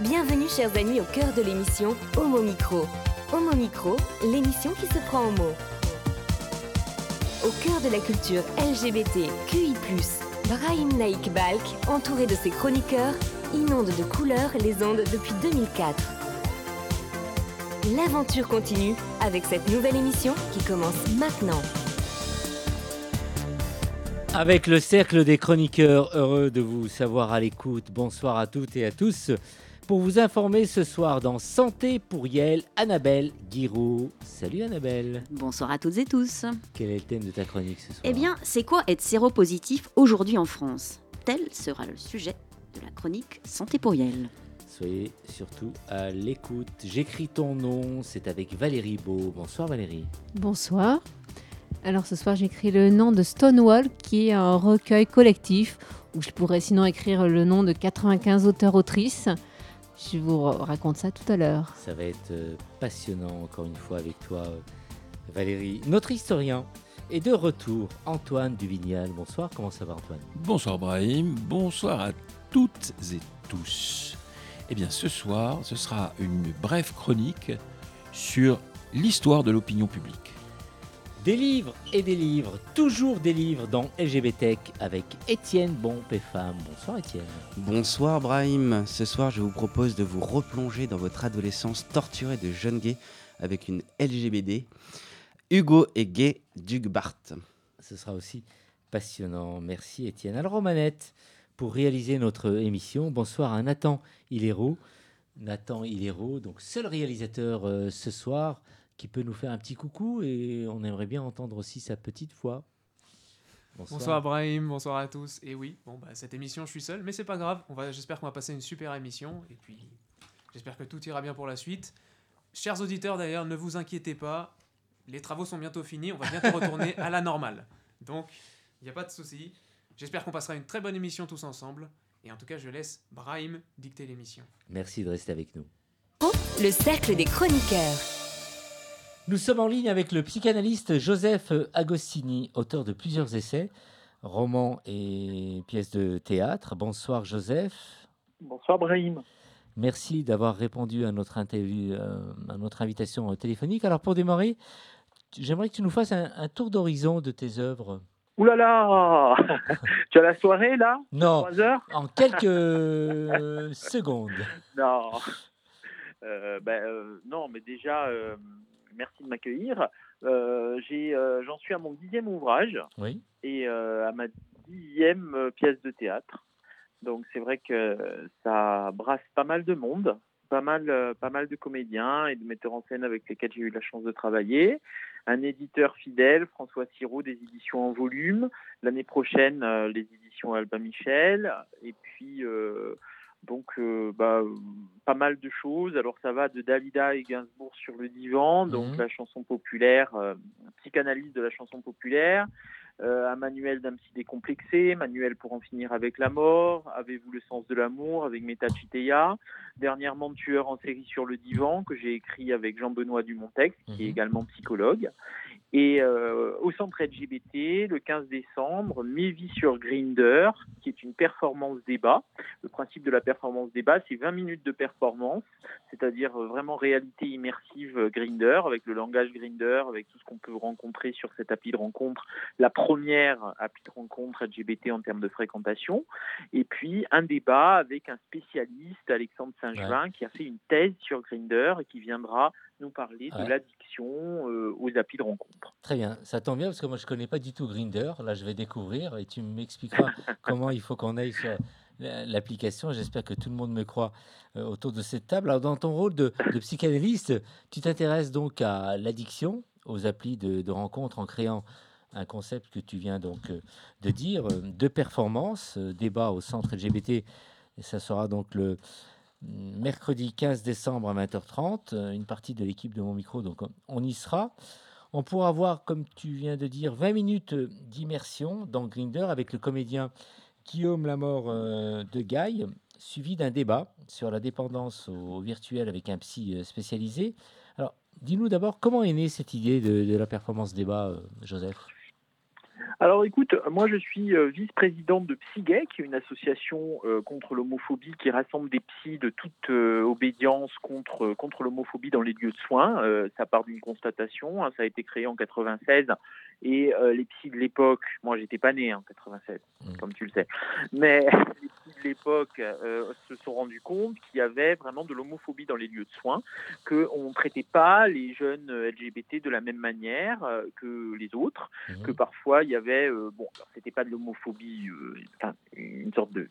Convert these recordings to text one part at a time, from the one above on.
Bienvenue chers amis au cœur de l'émission Homo Micro. Homo Micro, l'émission qui se prend en mots. Au cœur de la culture LGBT, QI+, Brahim Naik Balk, entouré de ses chroniqueurs, inonde de couleurs les ondes depuis 2004. L'aventure continue avec cette nouvelle émission qui commence maintenant. Avec le cercle des chroniqueurs, heureux de vous savoir à l'écoute. Bonsoir à toutes et à tous. Pour vous informer ce soir dans Santé pour Yel, Annabelle Guiraud. Salut Annabelle. Bonsoir à toutes et tous. Quel est le thème de ta chronique ce soir Eh bien, c'est quoi être séropositif aujourd'hui en France? Tel sera le sujet de la chronique Santé pour Yel. Soyez surtout à l'écoute. J'écris ton nom, c'est avec Valérie Beau. Bonsoir Valérie. Bonsoir. Alors ce soir j'écris le nom de Stonewall qui est un recueil collectif où je pourrais sinon écrire le nom de 95 auteurs-autrices. Je vous raconte ça tout à l'heure. Ça va être euh, passionnant encore une fois avec toi euh, Valérie. Notre historien est de retour, Antoine Duvignal. Bonsoir, comment ça va Antoine? Bonsoir Brahim, bonsoir à toutes et tous. Eh bien ce soir, ce sera une brève chronique sur l'histoire de l'opinion publique. Des livres et des livres, toujours des livres dans LGBT avec Étienne Bonpéfam. Bonsoir Étienne. Bonsoir Brahim. Ce soir, je vous propose de vous replonger dans votre adolescence torturée de jeune gay avec une LGBD. Hugo est gay, Duc Bart. Ce sera aussi passionnant. Merci Étienne. Alors Romanette, pour réaliser notre émission, bonsoir à Nathan Hilero. Nathan Hilero, donc seul réalisateur euh, ce soir qui peut nous faire un petit coucou et on aimerait bien entendre aussi sa petite voix. Bonsoir, Brahim, bonsoir à tous. Et oui, bon bah cette émission je suis seul, mais c'est pas grave. On va, j'espère qu'on va passer une super émission et puis j'espère que tout ira bien pour la suite. Chers auditeurs d'ailleurs, ne vous inquiétez pas, les travaux sont bientôt finis, on va bientôt retourner à la normale. Donc il n'y a pas de souci. J'espère qu'on passera une très bonne émission tous ensemble. Et en tout cas, je laisse Brahim dicter l'émission. Merci de rester avec nous. Le cercle des chroniqueurs. Nous sommes en ligne avec le psychanalyste Joseph Agostini, auteur de plusieurs essais, romans et pièces de théâtre. Bonsoir Joseph. Bonsoir Brahim. Merci d'avoir répondu à notre, interview- euh, à notre invitation téléphonique. Alors pour démarrer, j'aimerais que tu nous fasses un, un tour d'horizon de tes œuvres. Ouh là là Tu as la soirée là? Non, heures? en quelques secondes. Non. Euh, ben, euh, non, mais déjà, euh, merci de m'accueillir. Euh, euh, j'en suis à mon dixième ouvrage Oui. et euh, à ma dixième pièce de théâtre. Donc c'est vrai que ça brasse pas mal de monde, pas mal, pas mal de comédiens et de metteurs en scène avec lesquels j'ai eu la chance de travailler. Un éditeur fidèle, François Sirot, des éditions en volume. L'année prochaine, les éditions Albin Michel. Et puis, euh, donc, euh, bah, euh, pas mal de choses. Alors, ça va de Dalida et Gainsbourg sur le divan, donc Mhm. la chanson populaire, euh, psychanalyse de la chanson populaire, euh, un manuel d'un psy décomplexé, manuel pour en finir avec la mort, Avez-vous le sens de l'amour avec Meta Chiteya, dernièrement Tueur en série sur le divan que j'ai écrit avec Jean-Benoît Dumontex, qui est Mhm. également psychologue. Et euh, au centre LGBT, le 15 décembre, Mes vies sur Grinder, qui est une performance débat. Le principe de la performance débat, c'est 20 minutes de performance, c'est-à-dire euh, vraiment réalité immersive euh, Grinder, avec le langage Grinder, avec tout ce qu'on peut rencontrer sur cette appli de rencontre, la première appli de rencontre LGBT en termes de fréquentation. Et puis un débat avec un spécialiste, Alexandre Saint-Gevin, qui a fait une thèse sur Grinder et qui viendra nous parler Ouais. de l'addiction euh, aux applis de rencontre. Très bien, ça tombe bien parce que moi je connais pas du tout Grinder. Là, je vais découvrir et tu m'expliqueras comment il faut qu'on aille sur la- l'application. J'espère que tout le monde me croit euh, autour de cette table. Alors, dans ton rôle de, de psychanalyste, tu t'intéresses donc à l'addiction, aux applis de, de rencontre en créant un concept que tu viens donc euh, de dire, de performance, débat au centre LGBT. Et ça sera donc le mercredi 15 décembre à 20h30. euh, Une partie de l'équipe de mon micro, donc on- y sera. On pourra voir, comme tu viens de dire, 20 minutes d'immersion dans Grinder avec le comédien Guillaume Lamort euh, de Gaille, suivi d'un débat sur la dépendance au virtuel avec un psy euh, spécialisé. Alors, dis-nous d'abord, comment est née cette idée de, la performance débat, Joseph? Alors écoute, moi je suis euh, vice-présidente de PsyGay, qui est une association euh, contre l'homophobie qui rassemble des psys de toute euh, obédience contre, contre l'homophobie dans les lieux de soins. ça part d'une constatation, hein, ça a été créé en 96 et les psys de l'époque, moi j'étais pas né en 96, mmh. comme tu le sais, mais les psys de l'époque se sont rendus compte qu'il y avait vraiment de l'homophobie dans les lieux de soins, qu'on ne traitait pas les jeunes LGBT de la même manière que les autres, mmh. que parfois il y avait euh, bon, c'était pas de l'homophobie, euh, une sorte de,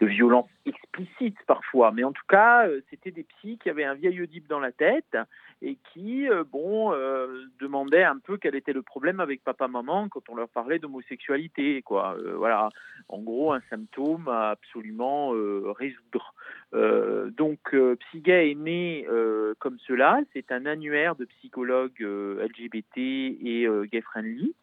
violence explicite parfois, mais en tout cas, euh, c'était des psys qui avaient un vieil Oedipe dans la tête et qui, bon, demandaient un peu quel était le problème avec papa-maman quand on leur parlait d'homosexualité, quoi. voilà, en gros, un symptôme à absolument résoudre. donc, Psygay est né comme cela. C'est un annuaire de psychologues LGBT et gay-friendly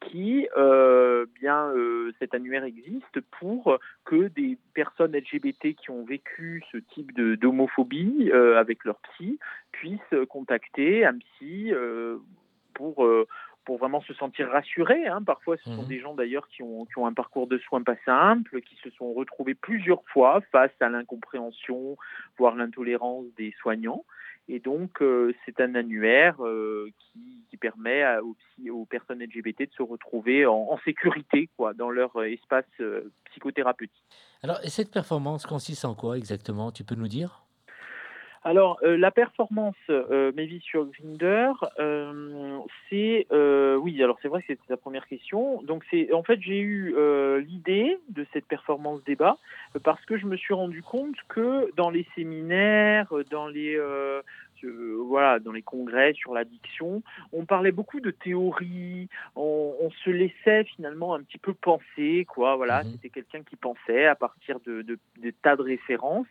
qui, euh, bien, euh, cet annuaire existe pour que des personnes LGBT qui ont vécu ce type d'homophobie euh, avec leur psy puissent contacter un psy pour pour vraiment se sentir rassurés. Hein. Parfois, ce sont mmh des gens d'ailleurs qui ont, qui ont un parcours de soins pas simple, qui se sont retrouvés plusieurs fois face à l'incompréhension, voire l'intolérance des soignants. Et donc, euh, c'est un annuaire euh, qui, permet aux, personnes LGBT de se retrouver en, sécurité quoi, dans leur euh, espace psychothérapeutique. Alors, et cette performance consiste en quoi exactement? Tu peux nous dire? Alors, la performance euh, Mavis sur Grinder, c'est oui. Alors c'est vrai que c'était la première question. Donc c'est en fait j'ai eu l'idée de cette performance débat parce que je me suis rendu compte que dans les séminaires, dans les voilà, dans les congrès sur l'addiction, on parlait beaucoup de théorie, on, se laissait finalement un petit peu penser, quoi. Voilà, mhm. c'était quelqu'un qui pensait à partir de, de, tas de références,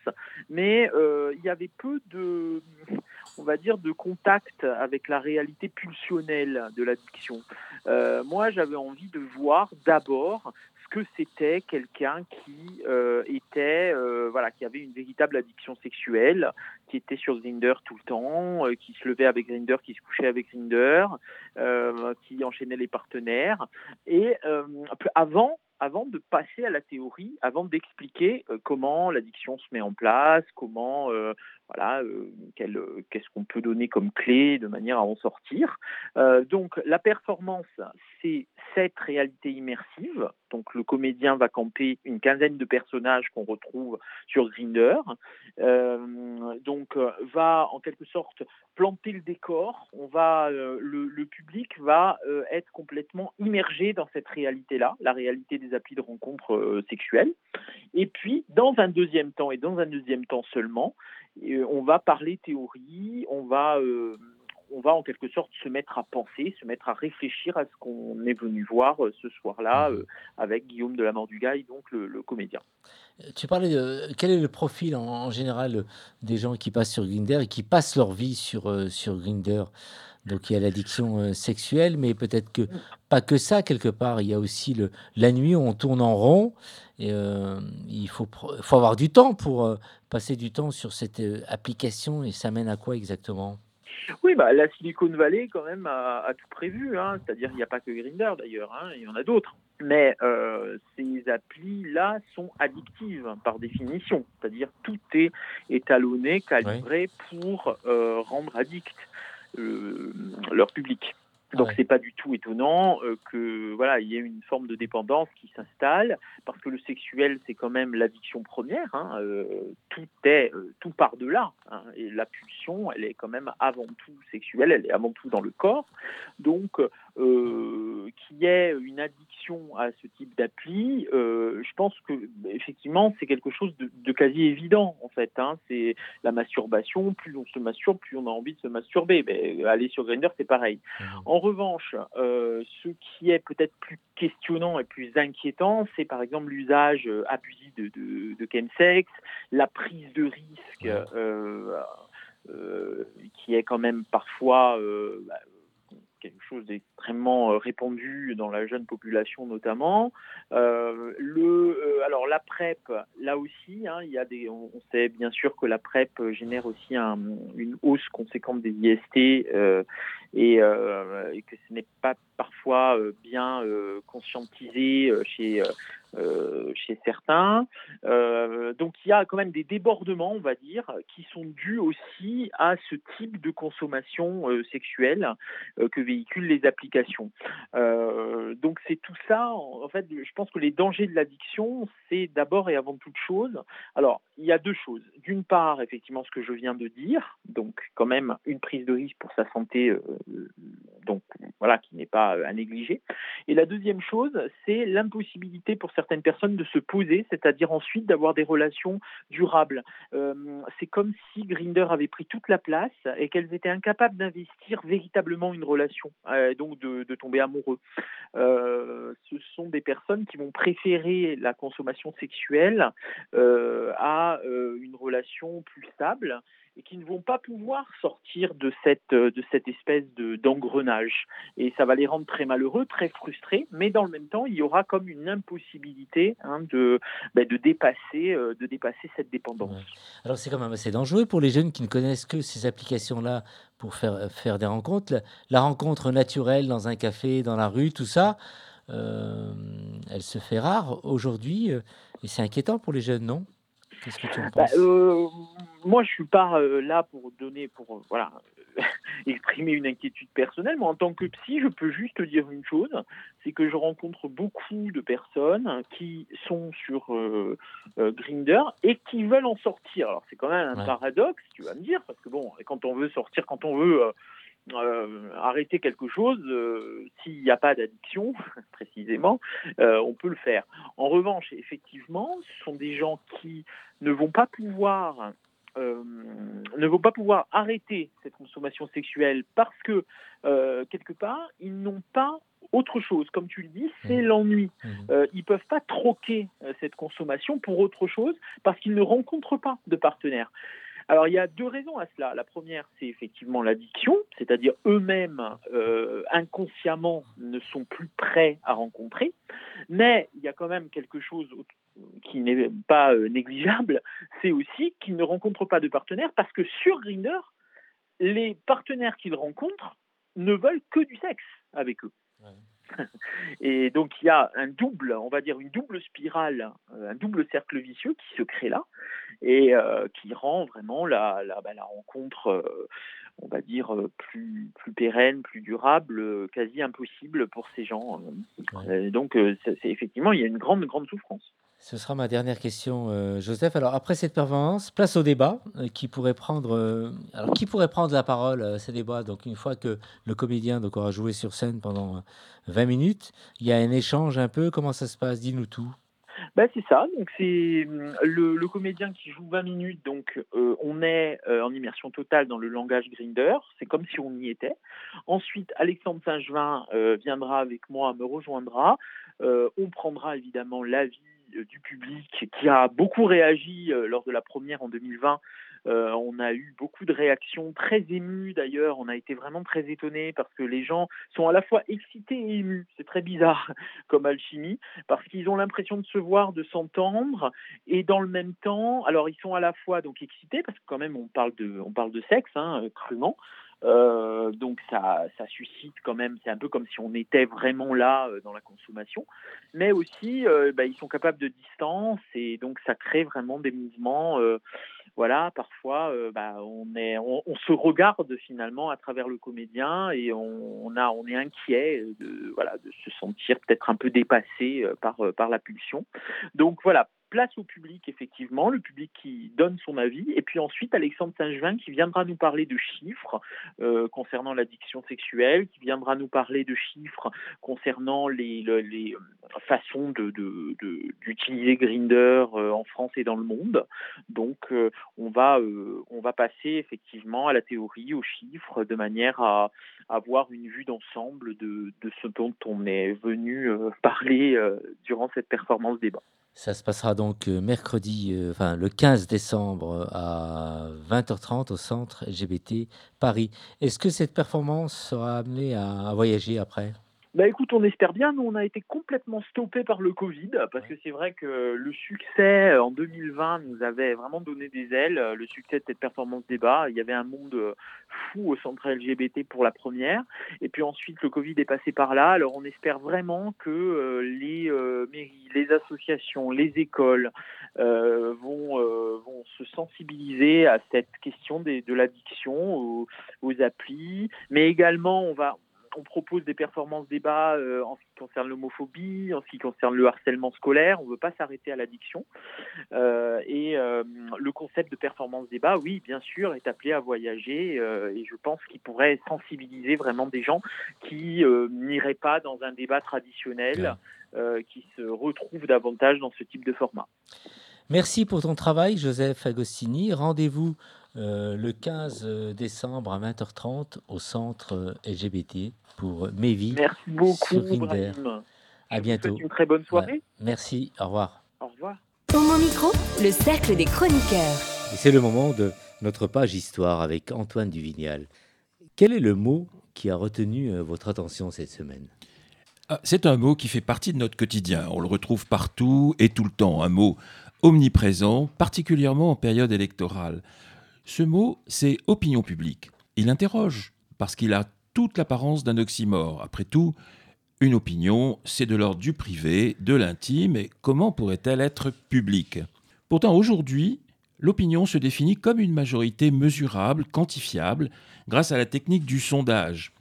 mais euh, il y avait peu de, on va dire, de contact avec la réalité pulsionnelle de l'addiction. Euh, moi, j'avais envie de voir d'abord que c'était quelqu'un qui euh, était, euh, voilà, qui avait une véritable addiction sexuelle, qui était sur Grinder tout le temps, euh, qui se levait avec Grinder, qui se couchait avec Grinder, qui enchaînait les partenaires. Et avant, avant de passer à la théorie, avant d'expliquer comment l'addiction se met en place, comment voilà, euh, euh, qu'est-ce qu'on peut donner comme clé de manière à en sortir. Euh, donc la performance, c'est cette réalité immersive. Donc le comédien va camper une quinzaine de personnages qu'on retrouve sur Grinder. donc va en quelque sorte planter le décor. On va, le, public va être complètement immergé dans cette réalité-là, la réalité des applis de rencontres sexuelles. Et puis dans un deuxième temps et dans un deuxième temps seulement, euh, on va parler théorie, on va, euh, on va en quelque sorte se mettre à penser, se mettre à réfléchir à ce qu'on est venu voir euh, ce soir-là avec Guillaume de la Mort du Gaille, donc le, comédien. Tu parlais de quel est le profil en, général des gens qui passent sur Grinder et qui passent leur vie sur, sur Grinder donc il y a l'addiction sexuelle, mais peut-être que pas que ça quelque part. Il y a aussi le, la nuit où on tourne en rond. Et il faut, faut avoir du temps pour passer du temps sur cette euh, application et ça mène à quoi exactement? Oui, bah, la Silicon Valley, quand même, a, tout prévu. Hein. C'est-à-dire, il n'y a pas que Grinder, d'ailleurs. Hein. Il y en a d'autres. Mais euh, ces applis-là sont addictives, par définition. C'est-à-dire, tout est étalonné, calibré pour euh, rendre addict leur public. Donc c'est pas du tout étonnant euh, que voilà il y ait une forme de dépendance qui s'installe parce que le sexuel c'est quand même l'addiction première. Hein, euh, tout est euh, tout part de là hein, et la pulsion elle est quand même avant tout sexuelle, elle est avant tout dans le corps. Donc euh, qu'il y ait une addiction à ce type d'appli, euh, je pense que effectivement c'est quelque chose de, quasi évident en fait. Hein. C'est la masturbation. Plus on se masturbe, plus on a envie de se masturber. Mais aller sur Grindr, c'est pareil. Mmh. En revanche, euh, ce qui est peut-être plus questionnant et plus inquiétant, c'est par exemple l'usage abusif de, de, de chemsex, la prise de risque. qui est quand même parfois bah, quelque chose d'extrêmement euh, répandu dans la jeune population notamment. Euh, le, euh, alors la PrEP, là aussi, hein, il y a on, sait bien sûr que la PrEP génère aussi une hausse conséquente des IST et, que ce n'est pas parfois bien conscientisé chez euh, chez certains. Euh, donc il y a quand même des débordements, on va dire, qui sont dus aussi à ce type de consommation euh, sexuelle que véhiculent les applications. donc c'est tout ça. En fait, je pense que les dangers de l'addiction, c'est d'abord et avant toute chose. Alors il y a deux choses. D'une part, effectivement, ce que je viens de dire, donc quand même une prise de risque pour sa santé, donc voilà, qui n'est pas à négliger. Et la deuxième chose, c'est l'impossibilité pour certaines personnes de se poser, c'est-à-dire ensuite d'avoir des relations durables. Euh, c'est comme si Grinder avait pris toute la place et qu'elles étaient incapables d'investir véritablement une relation, euh, donc de, tomber amoureux. Euh, ce sont des personnes qui vont préférer la consommation sexuelle à une relation plus stable et qui ne vont pas pouvoir sortir de cette, euh, de cette espèce de, d'engrenage. Et ça va les rendre très malheureux, très frustrés, mais dans le même temps, il y aura comme une impossibilité hein, de, ben, de, dépasser, euh, de dépasser cette dépendance. Alors c'est quand même assez dangereux pour les jeunes qui ne connaissent que ces applications-là pour faire, faire des rencontres. La, rencontre naturelle dans un café, dans la rue, tout ça, euh, elle se fait rare aujourd'hui et c'est inquiétant pour les jeunes, non? Qu'est-ce que tu en bah, euh, Moi, je suis pas euh, là pour donner, pour euh, voilà, exprimer une inquiétude personnelle. Moi, en tant que psy, je peux juste dire une chose, c'est que je rencontre beaucoup de personnes qui sont sur Grinder et qui veulent en sortir. Alors, c'est quand même un paradoxe, tu vas me dire, parce que bon, quand on veut sortir, quand on veut euh, arrêter quelque chose, euh, s'il n'y a pas d'addiction, précisément, euh, on peut le faire. En revanche, effectivement, ce sont des gens qui ne vont pas pouvoir ne vont pas pouvoir arrêter cette consommation sexuelle parce que quelque part ils n'ont pas autre chose, comme tu le dis, c'est mmh. l'ennui. Mmh. ils ne peuvent pas troquer cette consommation pour autre chose parce qu'ils ne rencontrent pas de partenaire. Alors il y a deux raisons à cela. La première, c'est effectivement l'addiction, c'est-à-dire eux-mêmes euh, inconsciemment ne sont plus prêts à rencontrer. Mais il y a quand même quelque chose qui n'est pas euh, négligeable, c'est aussi qu'ils ne rencontrent pas de partenaires parce que sur Grinder, les partenaires qu'ils rencontrent ne veulent que du sexe avec eux. Et donc il y a un double, on va dire une double spirale, euh, un double cercle vicieux qui se crée là et euh, qui rend vraiment la, la, bah, la rencontre, euh, on va dire, plus, plus pérenne, plus durable, quasi impossible pour ces gens. donc c'est effectivement, il y a une grande, grande souffrance. Ce sera ma dernière question, euh, Joseph. Alors après cette performance, place au débat. Euh, qui pourrait prendre, euh, alors qui pourrait prendre la parole à ces débats? Donc une fois que le comédien donc aura joué sur scène pendant 20 minutes, il y a un échange un peu. Comment ça se passe? Dis-nous tout. Bah, c'est ça, donc c'est le, comédien qui joue 20 minutes, donc on est en immersion totale dans le langage Grinder, c'est comme si on y était. Ensuite, Alexandre Saint-Gevin viendra avec moi, me rejoindra. on prendra évidemment l'avis euh, du public qui a beaucoup réagi euh, lors de la première en 2020. Euh, on a eu beaucoup de réactions très émues d'ailleurs. On a été vraiment très étonnés parce que les gens sont à la fois excités et émus. C'est très bizarre comme alchimie parce qu'ils ont l'impression de se voir, de s'entendre et dans le même temps, alors ils sont à la fois donc excités parce que quand même on parle de, on parle de sexe hein, crûment. Euh, donc ça, ça suscite quand même, c'est un peu comme si on était vraiment là euh, dans la consommation, mais aussi euh, bah, ils sont capables de distance et donc ça crée vraiment des mouvements. voilà, parfois bah, on, est, on, se regarde finalement à travers le comédien et on, a, on est inquiet de, voilà, de se sentir peut-être un peu dépassé par, par la pulsion. Donc voilà, place au public, effectivement, le public qui donne son avis, et puis ensuite Alexandre Saint-Gevin qui viendra nous parler de chiffres euh, concernant l'addiction sexuelle, qui viendra nous parler de chiffres concernant les, les, euh, façons d'utiliser de, de, Grinder euh, en France et dans le monde. Donc on, va, on va passer effectivement à la théorie, aux chiffres, de manière à avoir une vue d'ensemble de, de, ce dont on est venu parler durant cette performance débat. Ça se passera donc euh, mercredi, euh, le 15 décembre à 20h30 au centre LGBT Paris. Est-ce que cette performance sera amenée à, voyager après? Bah écoute, on espère bien. Nous, on a été complètement stoppé par le Covid parce que c'est vrai que le succès en 2020 nous avait vraiment donné des ailes. Le succès de cette performance débat, il y avait un monde fou au centre LGBT pour la première. Et puis ensuite, le Covid est passé par là. Alors, on espère vraiment que euh, les euh, mairies, les associations, les écoles euh, vont, vont se sensibiliser à cette question des, de l'addiction aux, aux applis. Mais également, on va on propose des performances débat euh, en ce qui concerne l'homophobie, en ce qui concerne le harcèlement scolaire. On ne veut pas s'arrêter à l'addiction. Euh, et euh, le concept de performance débat, oui, bien sûr, est appelé à voyager. et je pense qu'il pourrait sensibiliser vraiment des gens qui n'iraient pas dans un débat traditionnel, qui se retrouvent davantage dans ce type de format. Merci pour ton travail, Joseph Agostini. Rendez-vous le 15 décembre à 20h30 au centre LGBT pour Mévi. Merci beaucoup, Brahim. À bientôt. Une très bonne soirée. Merci, au revoir. Au revoir. Au mon micro, le cercle des chroniqueurs. c'est le moment de notre page histoire avec Antoine Duvignal. Quel est le mot qui a retenu euh, votre attention cette semaine? Ah, C'est un mot qui fait partie de notre quotidien. On le retrouve partout et tout le temps. Un mot omniprésent, particulièrement en période électorale. Ce mot, c'est opinion publique. Il interroge parce qu'il a toute l'apparence d'un oxymore. Après tout, une opinion, c'est de l'ordre du privé, de l'intime, et comment pourrait-elle être publique? Pourtant, aujourd'hui, l'opinion se définit comme une majorité mesurable, quantifiable, grâce à la technique du sondage.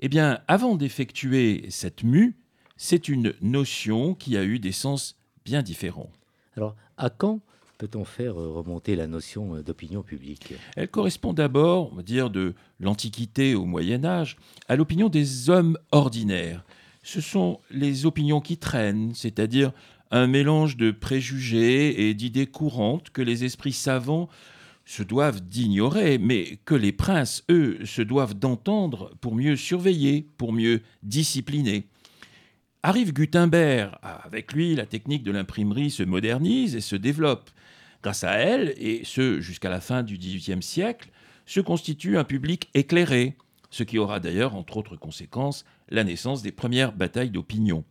Eh bien, avant d'effectuer cette mue, c'est une notion qui a eu des sens bien différents. Alors, à quand peut-on faire euh, remonter la notion euh, d'opinion publique? Elle correspond d'abord, on va dire, de l'Antiquité au Moyen Âge, à l'opinion des hommes ordinaires. Ce sont les opinions qui traînent, c'est-à-dire un mélange de préjugés et d'idées courantes que les esprits savants se doivent d'ignorer, mais que les princes, eux, se doivent d'entendre pour mieux surveiller, pour mieux discipliner. Arrive Gutenberg, avec lui la technique de l'imprimerie se modernise et se développe. Grâce à elle, et ce jusqu'à la fin du XVIIIe siècle, se constitue un public éclairé, ce qui aura d'ailleurs, entre autres conséquences, la naissance des premières batailles d'opinion.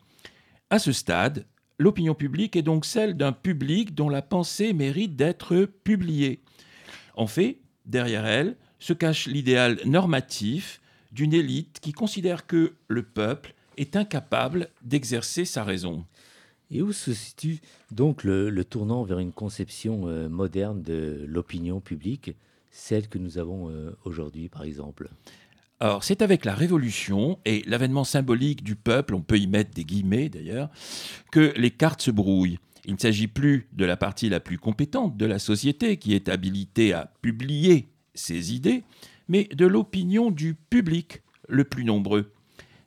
À ce stade, l'opinion publique est donc celle d'un public dont la pensée mérite d'être publiée. En fait, derrière elle se cache l'idéal normatif d'une élite qui considère que le peuple est incapable d'exercer sa raison. Et où se situe donc le, tournant vers une conception euh, moderne de l'opinion publique, celle que nous avons euh, aujourd'hui par exemple? Alors, c'est avec la Révolution et l'avènement symbolique du peuple, on peut y mettre des guillemets d'ailleurs, que les cartes se brouillent. Il ne s'agit plus de la partie la plus compétente de la société qui est habilitée à publier ses idées, mais de l'opinion du public le plus nombreux.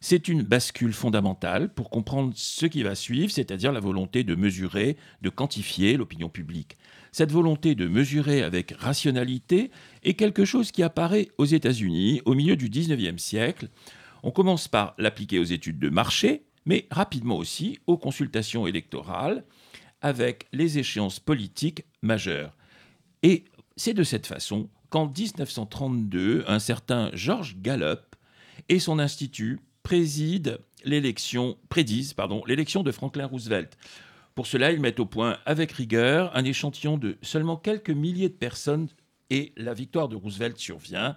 C'est une bascule fondamentale pour comprendre ce qui va suivre, c'est-à-dire la volonté de mesurer, de quantifier l'opinion publique. Cette volonté de mesurer avec rationalité est quelque chose qui apparaît aux États-Unis au milieu du XIXe siècle. On commence par l'appliquer aux études de marché, mais rapidement aussi aux consultations électorales avec les échéances politiques majeures. Et c'est de cette façon qu'en 1932, un certain George Gallup et son institut préside l'élection, prédisent pardon, l'élection de Franklin Roosevelt. Pour cela, ils mettent au point avec rigueur un échantillon de seulement quelques milliers de personnes et la victoire de Roosevelt survient.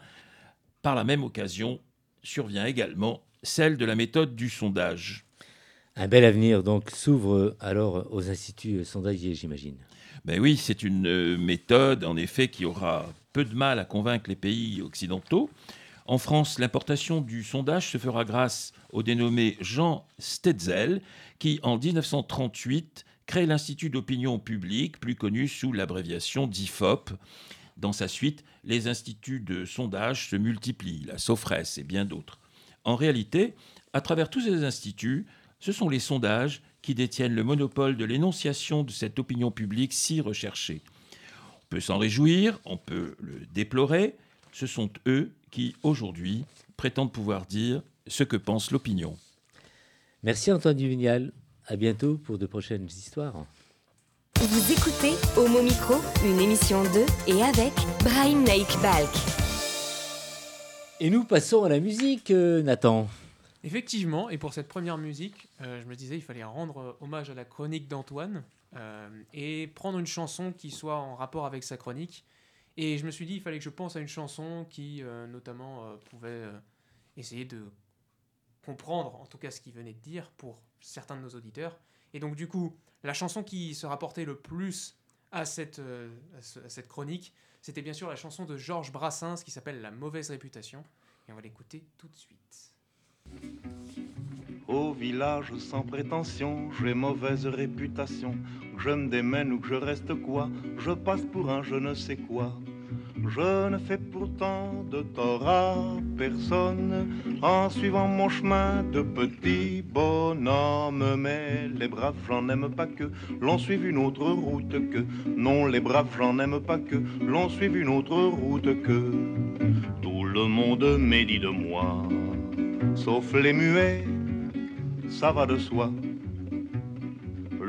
Par la même occasion, survient également celle de la méthode du sondage. Un bel avenir donc s'ouvre alors aux instituts sondagiers, j'imagine. Ben oui, c'est une euh, méthode en effet qui aura peu de mal à convaincre les pays occidentaux. En France, l'importation du sondage se fera grâce au dénommé Jean Stetzel, qui en 1938 crée l'Institut d'opinion publique, plus connu sous l'abréviation d'IFOP. Dans sa suite, les instituts de sondage se multiplient, la SOFRES et bien d'autres. En réalité, à travers tous ces instituts, ce sont les sondages qui détiennent le monopole de l'énonciation de cette opinion publique si recherchée. On peut s'en réjouir, on peut le déplorer, ce sont eux qui, aujourd'hui, prétendent pouvoir dire ce que pense l'opinion. Merci Antoine Duvignal. À bientôt pour de prochaines histoires. Vous écoutez Homo Micro, une émission de et avec Brahim Naik Balk. Et nous passons à la musique, euh, Nathan. Effectivement, et pour cette première musique, euh, je me disais il fallait rendre hommage à la chronique d'Antoine euh, et prendre une chanson qui soit en rapport avec sa chronique. Et je me suis dit il fallait que je pense à une chanson qui notamment pouvait essayer de comprendre en tout cas ce qu'il venait de dire pour certains de nos auditeurs. Et donc du coup, la chanson qui se rapportait le plus à cette, à cette chronique, c'était bien sûr la chanson de Georges Brassens qui s'appelle La mauvaise réputation. Et on va l'écouter tout de suite. Au village sans prétention, j'ai mauvaise réputation. Je me démène ou que je reste quoi, je passe pour un je ne sais quoi. Je ne fais pourtant de tort à personne en suivant mon chemin de petit bonhomme. Mais les braves, j'en aime pas que l'on suive une autre route que. Non, les braves, j'en aime pas que l'on suive une autre route que. Tout le monde médit de moi sauf les muets, ça va de soi.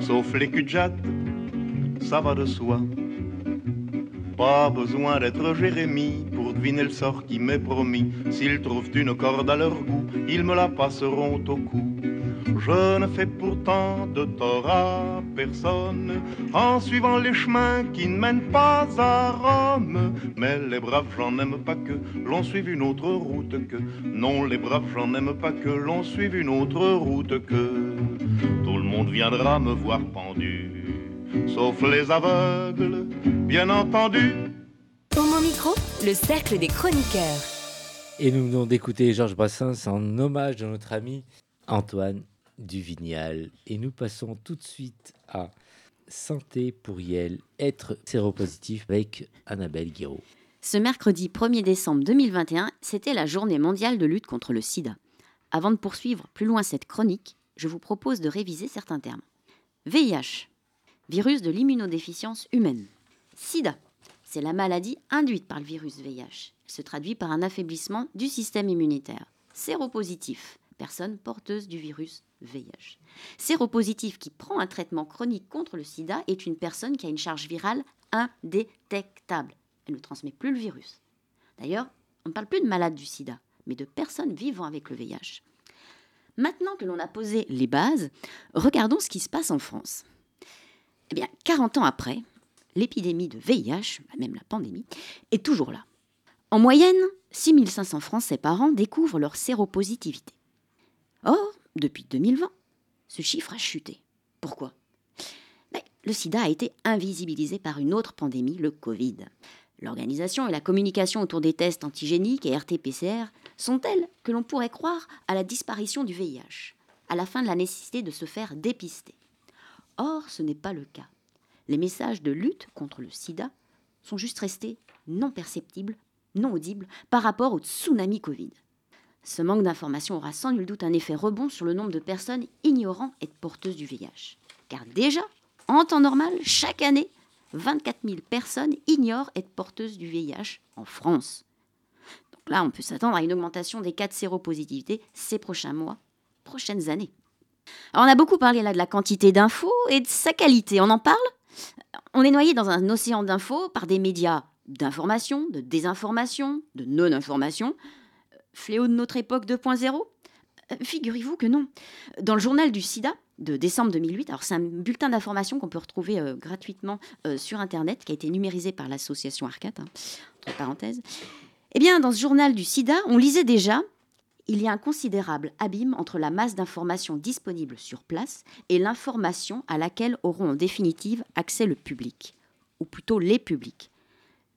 sauf les cul ça va de soi. Pas besoin d'être Jérémie pour deviner le sort qui m'est promis. S'ils trouvent une corde à leur goût, ils me la passeront au cou. Je ne fais pourtant de tort à personne en suivant les chemins qui ne mènent pas à Rome. Mais les braves, j'en aime pas que l'on suive une autre route que. Non, les braves, j'en aime pas que l'on suive une autre route que. Monde viendra me voir pendu sauf les aveugles, bien entendu. Au micro, le cercle des chroniqueurs. Et nous venons d'écouter Georges Brassens en hommage de notre ami Antoine Duvignal. Et nous passons tout de suite à Santé pour Yel, être séropositif avec Annabelle Guiraud. Ce mercredi 1er décembre 2021, c'était la journée mondiale de lutte contre le sida. Avant de poursuivre plus loin cette chronique, je vous propose de réviser certains termes. VIH, virus de l'immunodéficience humaine. SIDA, c'est la maladie induite par le virus VIH. Elle se traduit par un affaiblissement du système immunitaire. Séropositif, personne porteuse du virus VIH. Séropositif qui prend un traitement chronique contre le sida est une personne qui a une charge virale indétectable. Elle ne transmet plus le virus. D'ailleurs, on ne parle plus de malades du sida, mais de personnes vivant avec le VIH. Maintenant que l'on a posé les bases, regardons ce qui se passe en France. Eh bien, 40 ans après, l'épidémie de VIH, même la pandémie, est toujours là. En moyenne, 6500 Français par an découvrent leur séropositivité. Or, depuis 2020, ce chiffre a chuté. Pourquoi? Ben, Le sida a été invisibilisé par une autre pandémie, le Covid. L'organisation et la communication autour des tests antigéniques et RT-PCR sont telles que l'on pourrait croire à la disparition du VIH, à la fin de la nécessité de se faire dépister? Or, ce n'est pas le cas. Les messages de lutte contre le sida sont juste restés non perceptibles, non audibles par rapport au tsunami Covid. Ce manque d'information aura sans nul doute un effet rebond sur le nombre de personnes ignorant être porteuses du VIH. Car déjà, en temps normal, chaque année, 24 000 personnes ignorent être porteuses du VIH en France. Là, on peut s'attendre à une augmentation des cas de séropositivité ces prochains mois, prochaines années. On a beaucoup parlé là de la quantité d'infos et de sa qualité. On en parle? On est noyé dans un océan d'infos par des médias d'information, de désinformation, de non-information. Fléau de notre époque 2.0 euh, Figurez-vous que non. Dans le journal du SIDA de décembre 2008, alors c'est un bulletin d'information qu'on peut retrouver euh, gratuitement euh, sur Internet, qui a été numérisé par l'association Arcat, hein. Eh bien, dans ce journal du SIDA, on lisait déjà il y a un considérable abîme entre la masse d'informations disponibles sur place et l'information à laquelle auront en définitive accès le public, ou plutôt les publics.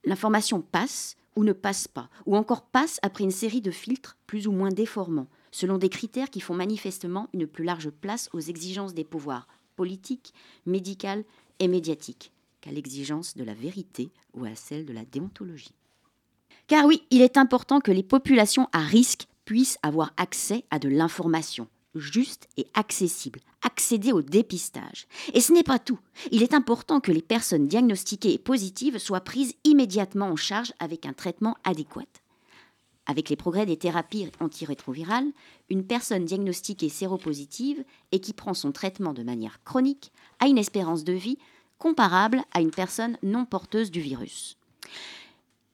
L'information passe ou ne passe pas, ou encore passe après une série de filtres plus ou moins déformants, selon des critères qui font manifestement une plus large place aux exigences des pouvoirs politiques, médicales et médiatiques qu'à l'exigence de la vérité ou à celle de la déontologie. Car oui, il est important que les populations à risque puissent avoir accès à de l'information juste et accessible, accéder au dépistage. Et ce n'est pas tout. Il est important que les personnes diagnostiquées et positives soient prises immédiatement en charge avec un traitement adéquat. Avec les progrès des thérapies antirétrovirales, une personne diagnostiquée séropositive et qui prend son traitement de manière chronique a une espérance de vie comparable à une personne non porteuse du virus.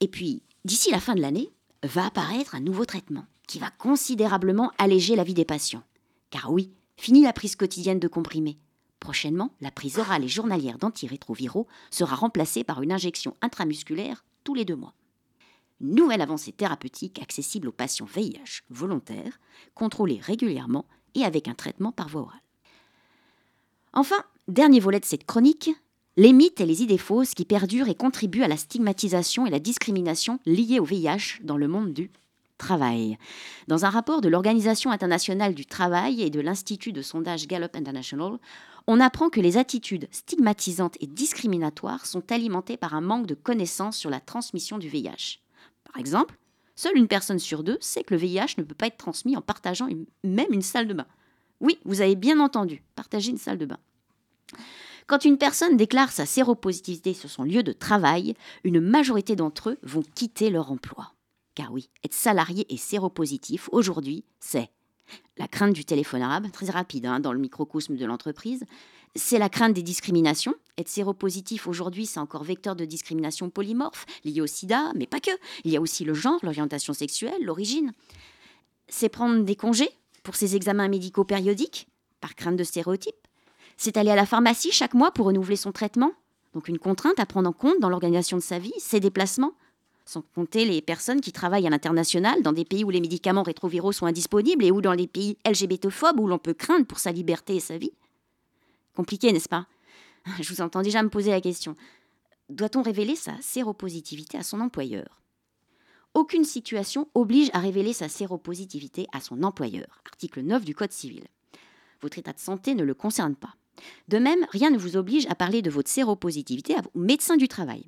Et puis, d'ici la fin de l'année, va apparaître un nouveau traitement qui va considérablement alléger la vie des patients. Car oui, fini la prise quotidienne de comprimés. Prochainement, la prise orale et journalière d'antirétroviraux sera remplacée par une injection intramusculaire tous les deux mois. Nouvelle avancée thérapeutique accessible aux patients VIH volontaires, contrôlés régulièrement et avec un traitement par voie orale. Enfin, dernier volet de cette chronique, les mythes et les idées fausses qui perdurent et contribuent à la stigmatisation et la discrimination liées au VIH dans le monde du travail. Dans un rapport de l'Organisation internationale du travail et de l'Institut de sondage Gallup International, on apprend que les attitudes stigmatisantes et discriminatoires sont alimentées par un manque de connaissances sur la transmission du VIH. Par exemple, seule une personne sur deux sait que le VIH ne peut pas être transmis en partageant même une salle de bain. Oui, vous avez bien entendu, partager une salle de bain. Quand une personne déclare sa séropositivité sur son lieu de travail, une majorité d'entre eux vont quitter leur emploi. Car oui, être salarié et séropositif, aujourd'hui, c'est la crainte du téléphone arabe, très rapide hein, dans le microcosme de l'entreprise, c'est la crainte des discriminations. Être séropositif aujourd'hui, c'est encore vecteur de discrimination polymorphe, lié au sida, mais pas que. Il y a aussi le genre, l'orientation sexuelle, l'origine. C'est prendre des congés pour ses examens médicaux périodiques, par crainte de stéréotypes. C'est aller à la pharmacie chaque mois pour renouveler son traitement, donc une contrainte à prendre en compte dans l'organisation de sa vie, ses déplacements, sans compter les personnes qui travaillent à l'international dans des pays où les médicaments rétroviraux sont indisponibles et ou dans les pays LGBTphobes où l'on peut craindre pour sa liberté et sa vie. Compliqué, n'est-ce pas? Je vous entends déjà me poser la question. Doit-on révéler sa séropositivité à son employeur? Aucune situation oblige à révéler sa séropositivité à son employeur. Article 9 du Code civil. Votre état de santé ne le concerne pas. De même, rien ne vous oblige à parler de votre séropositivité au médecin du travail.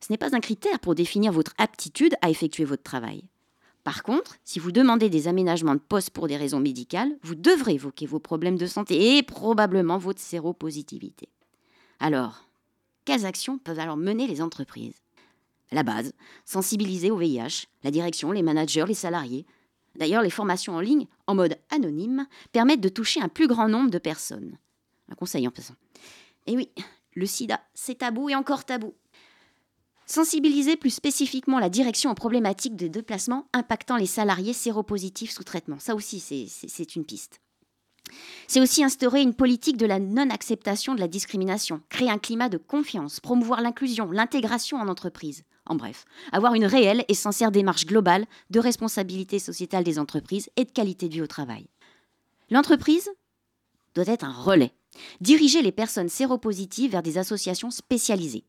Ce n'est pas un critère pour définir votre aptitude à effectuer votre travail. Par contre, si vous demandez des aménagements de poste pour des raisons médicales, vous devrez évoquer vos problèmes de santé et probablement votre séropositivité. Alors, quelles actions peuvent alors mener les entreprises? La base, sensibiliser au VIH, la direction, les managers, les salariés. D'ailleurs, les formations en ligne, en mode anonyme, permettent de toucher un plus grand nombre de personnes. Un conseil en passant. Et oui, le sida, c'est tabou et encore tabou. Sensibiliser plus spécifiquement la direction aux problématiques de déplacement impactant les salariés séropositifs sous traitement. Ça aussi, c'est une piste. C'est aussi instaurer une politique de la non-acceptation de la discrimination, créer un climat de confiance, promouvoir l'inclusion, l'intégration en entreprise. En bref, avoir une réelle et sincère démarche globale de responsabilité sociétale des entreprises et de qualité de vie au travail. L'entreprise doit être un relais, diriger les personnes séropositives vers des associations spécialisées.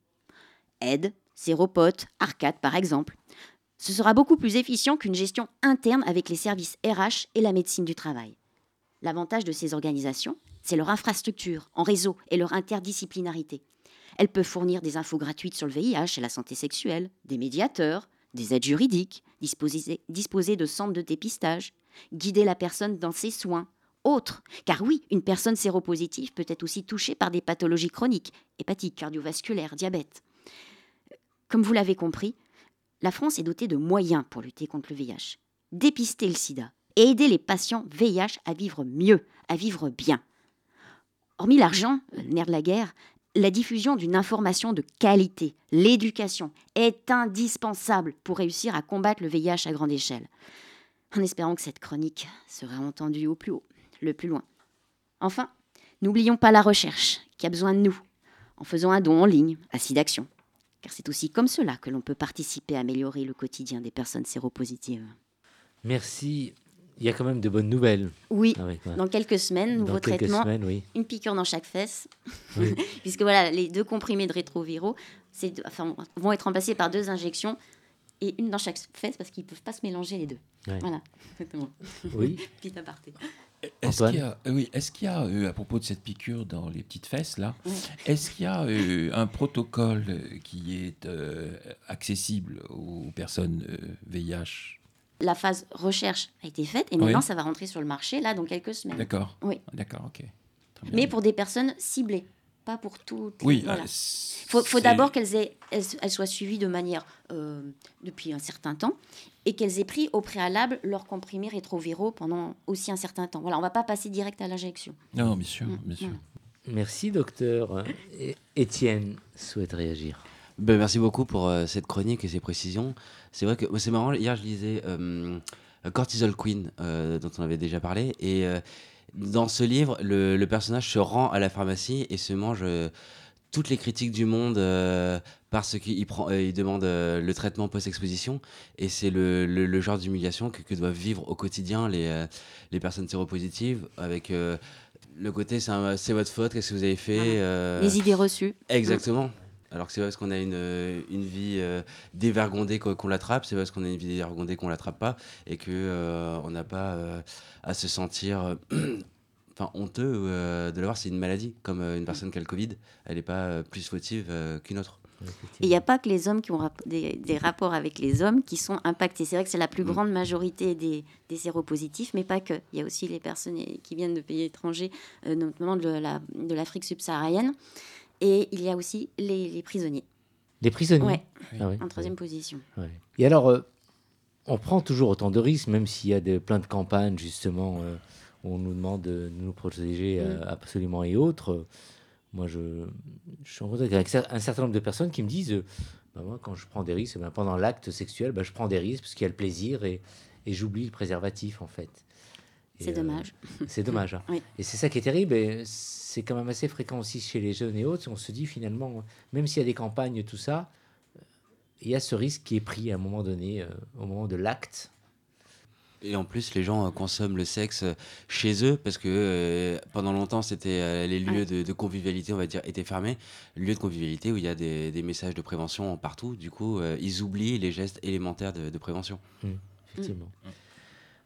Aide, Séropote, Arcade par exemple. Ce sera beaucoup plus efficient qu'une gestion interne avec les services RH et la médecine du travail. L'avantage de ces organisations, c'est leur infrastructure en réseau et leur interdisciplinarité. Elles peuvent fournir des infos gratuites sur le VIH et la santé sexuelle, des médiateurs, des aides juridiques, disposer de centres de dépistage, guider la personne dans ses soins, autres. Car oui, une personne séropositive peut être aussi touchée par des pathologies chroniques, hépatiques, cardiovasculaires, diabète. Comme vous l'avez compris, la France est dotée de moyens pour lutter contre le VIH. Dépister le sida et aider les patients VIH à vivre mieux, à vivre bien. Hormis l'argent, le nerf de la guerre, la diffusion d'une information de qualité, l'éducation, est indispensable pour réussir à combattre le VIH à grande échelle. En espérant que cette chronique sera entendue au plus haut, le plus loin. Enfin, n'oublions pas la recherche, qui a besoin de nous, en faisant un don en ligne à SIDAction car c'est aussi comme cela que l'on peut participer à améliorer le quotidien des personnes séropositives. Merci Il y a quand même de bonnes nouvelles. Oui, Ah oui, ouais. dans quelques semaines, nouveau Dans quelques traitement, semaines, oui. une piqûre dans chaque fesse. Oui. Puisque voilà, les deux comprimés de rétroviraux enfin, vont être remplacés par deux injections et une dans chaque fesse parce qu'ils ne peuvent pas se mélanger les deux. Ouais. Voilà, exactement. Oui. Petit aparté. Est-ce qu'il y a, euh, oui, est-ce qu'il y a euh, à propos de cette piqûre dans les petites fesses là, Oui. est-ce qu'il y a euh, un protocole euh, qui est euh, accessible aux personnes euh, VIH La phase recherche a été faite et maintenant Oui. ça va rentrer sur le marché là dans quelques semaines. D'accord. Oui. D'accord, ok. Mais pour des personnes ciblées, pas pour toutes. oui, voilà. euh, Il faut, faut d'abord qu'elles aient- elles, elles soient suivies de manière euh, depuis un certain temps et qu'elles aient pris au préalable leurs comprimés rétroviraux pendant aussi un certain temps. Voilà, on ne va pas passer direct à l'injection. Non, bien sûr, Mm, bien sûr. mm. Merci, docteur. Étienne souhaite réagir. Ben, merci beaucoup pour euh, cette chronique et ces précisions. C'est vrai que c'est marrant, hier je lisais euh, Cortisol Queen, euh, dont on avait déjà parlé, et euh, dans ce livre, le, le personnage se rend à la pharmacie et se mange euh, toutes les critiques du monde euh, parce qu'il prend, euh, il demande le traitement post-exposition, et c'est le, le- le genre d'humiliation que, que doivent vivre au quotidien les, les personnes séropositives, avec le côté c'est votre faute, qu'est-ce que vous avez fait Les idées reçues. Exactement. Alors que c'est parce qu'on a une, euh, une vie euh, dévergondée qu'on l'attrape, c'est parce qu'on a une vie dévergondée qu'on l'attrape pas et que euh, on n'a pas euh, à se sentir enfin honteux euh, de l'avoir. C'est une maladie, comme euh, une personne qui a le Covid, elle n'est pas euh, plus fautive euh, qu'une autre. Et il n'y a pas que les hommes qui ont rap- des, des rapports avec les hommes qui sont impactés. C'est vrai que c'est la plus Mm. grande majorité des, des séropositifs, mais pas que. Il y a aussi les personnes qui viennent de pays étrangers, euh, notamment de la- de l'Afrique subsaharienne. Et il y a aussi les, les prisonniers, Les prisonniers Ouais. Ah oui, en troisième position. Ouais. Et alors, euh, on prend toujours autant de risques, même s'il y a de, plein de campagnes, justement, euh, où on nous demande de nous protéger euh, Mm. absolument et autres. Moi, je, je suis en contact avec un certain nombre de personnes qui me disent euh, Bah, moi, quand je prends des risques, eh ben, pendant l'acte sexuel, bah, je prends des risques parce qu'il y a le plaisir et, et j'oublie le préservatif, en fait. C'est euh, dommage. c'est dommage. hein. Oui. Et c'est ça qui est terrible. Et c'est quand même assez fréquent aussi chez les jeunes et autres. On se dit finalement, même s'il y a des campagnes, tout ça, il y a ce risque qui est pris à un moment donné, euh, au moment de l'acte. Et en plus, les gens euh, consomment le sexe chez eux parce que euh, pendant longtemps, c'était euh, les lieux de, de convivialité, on va dire, étaient fermés. Lieux de convivialité où il y a des, des messages de prévention partout. Du coup, euh, ils oublient les gestes élémentaires de, de prévention. Effectivement.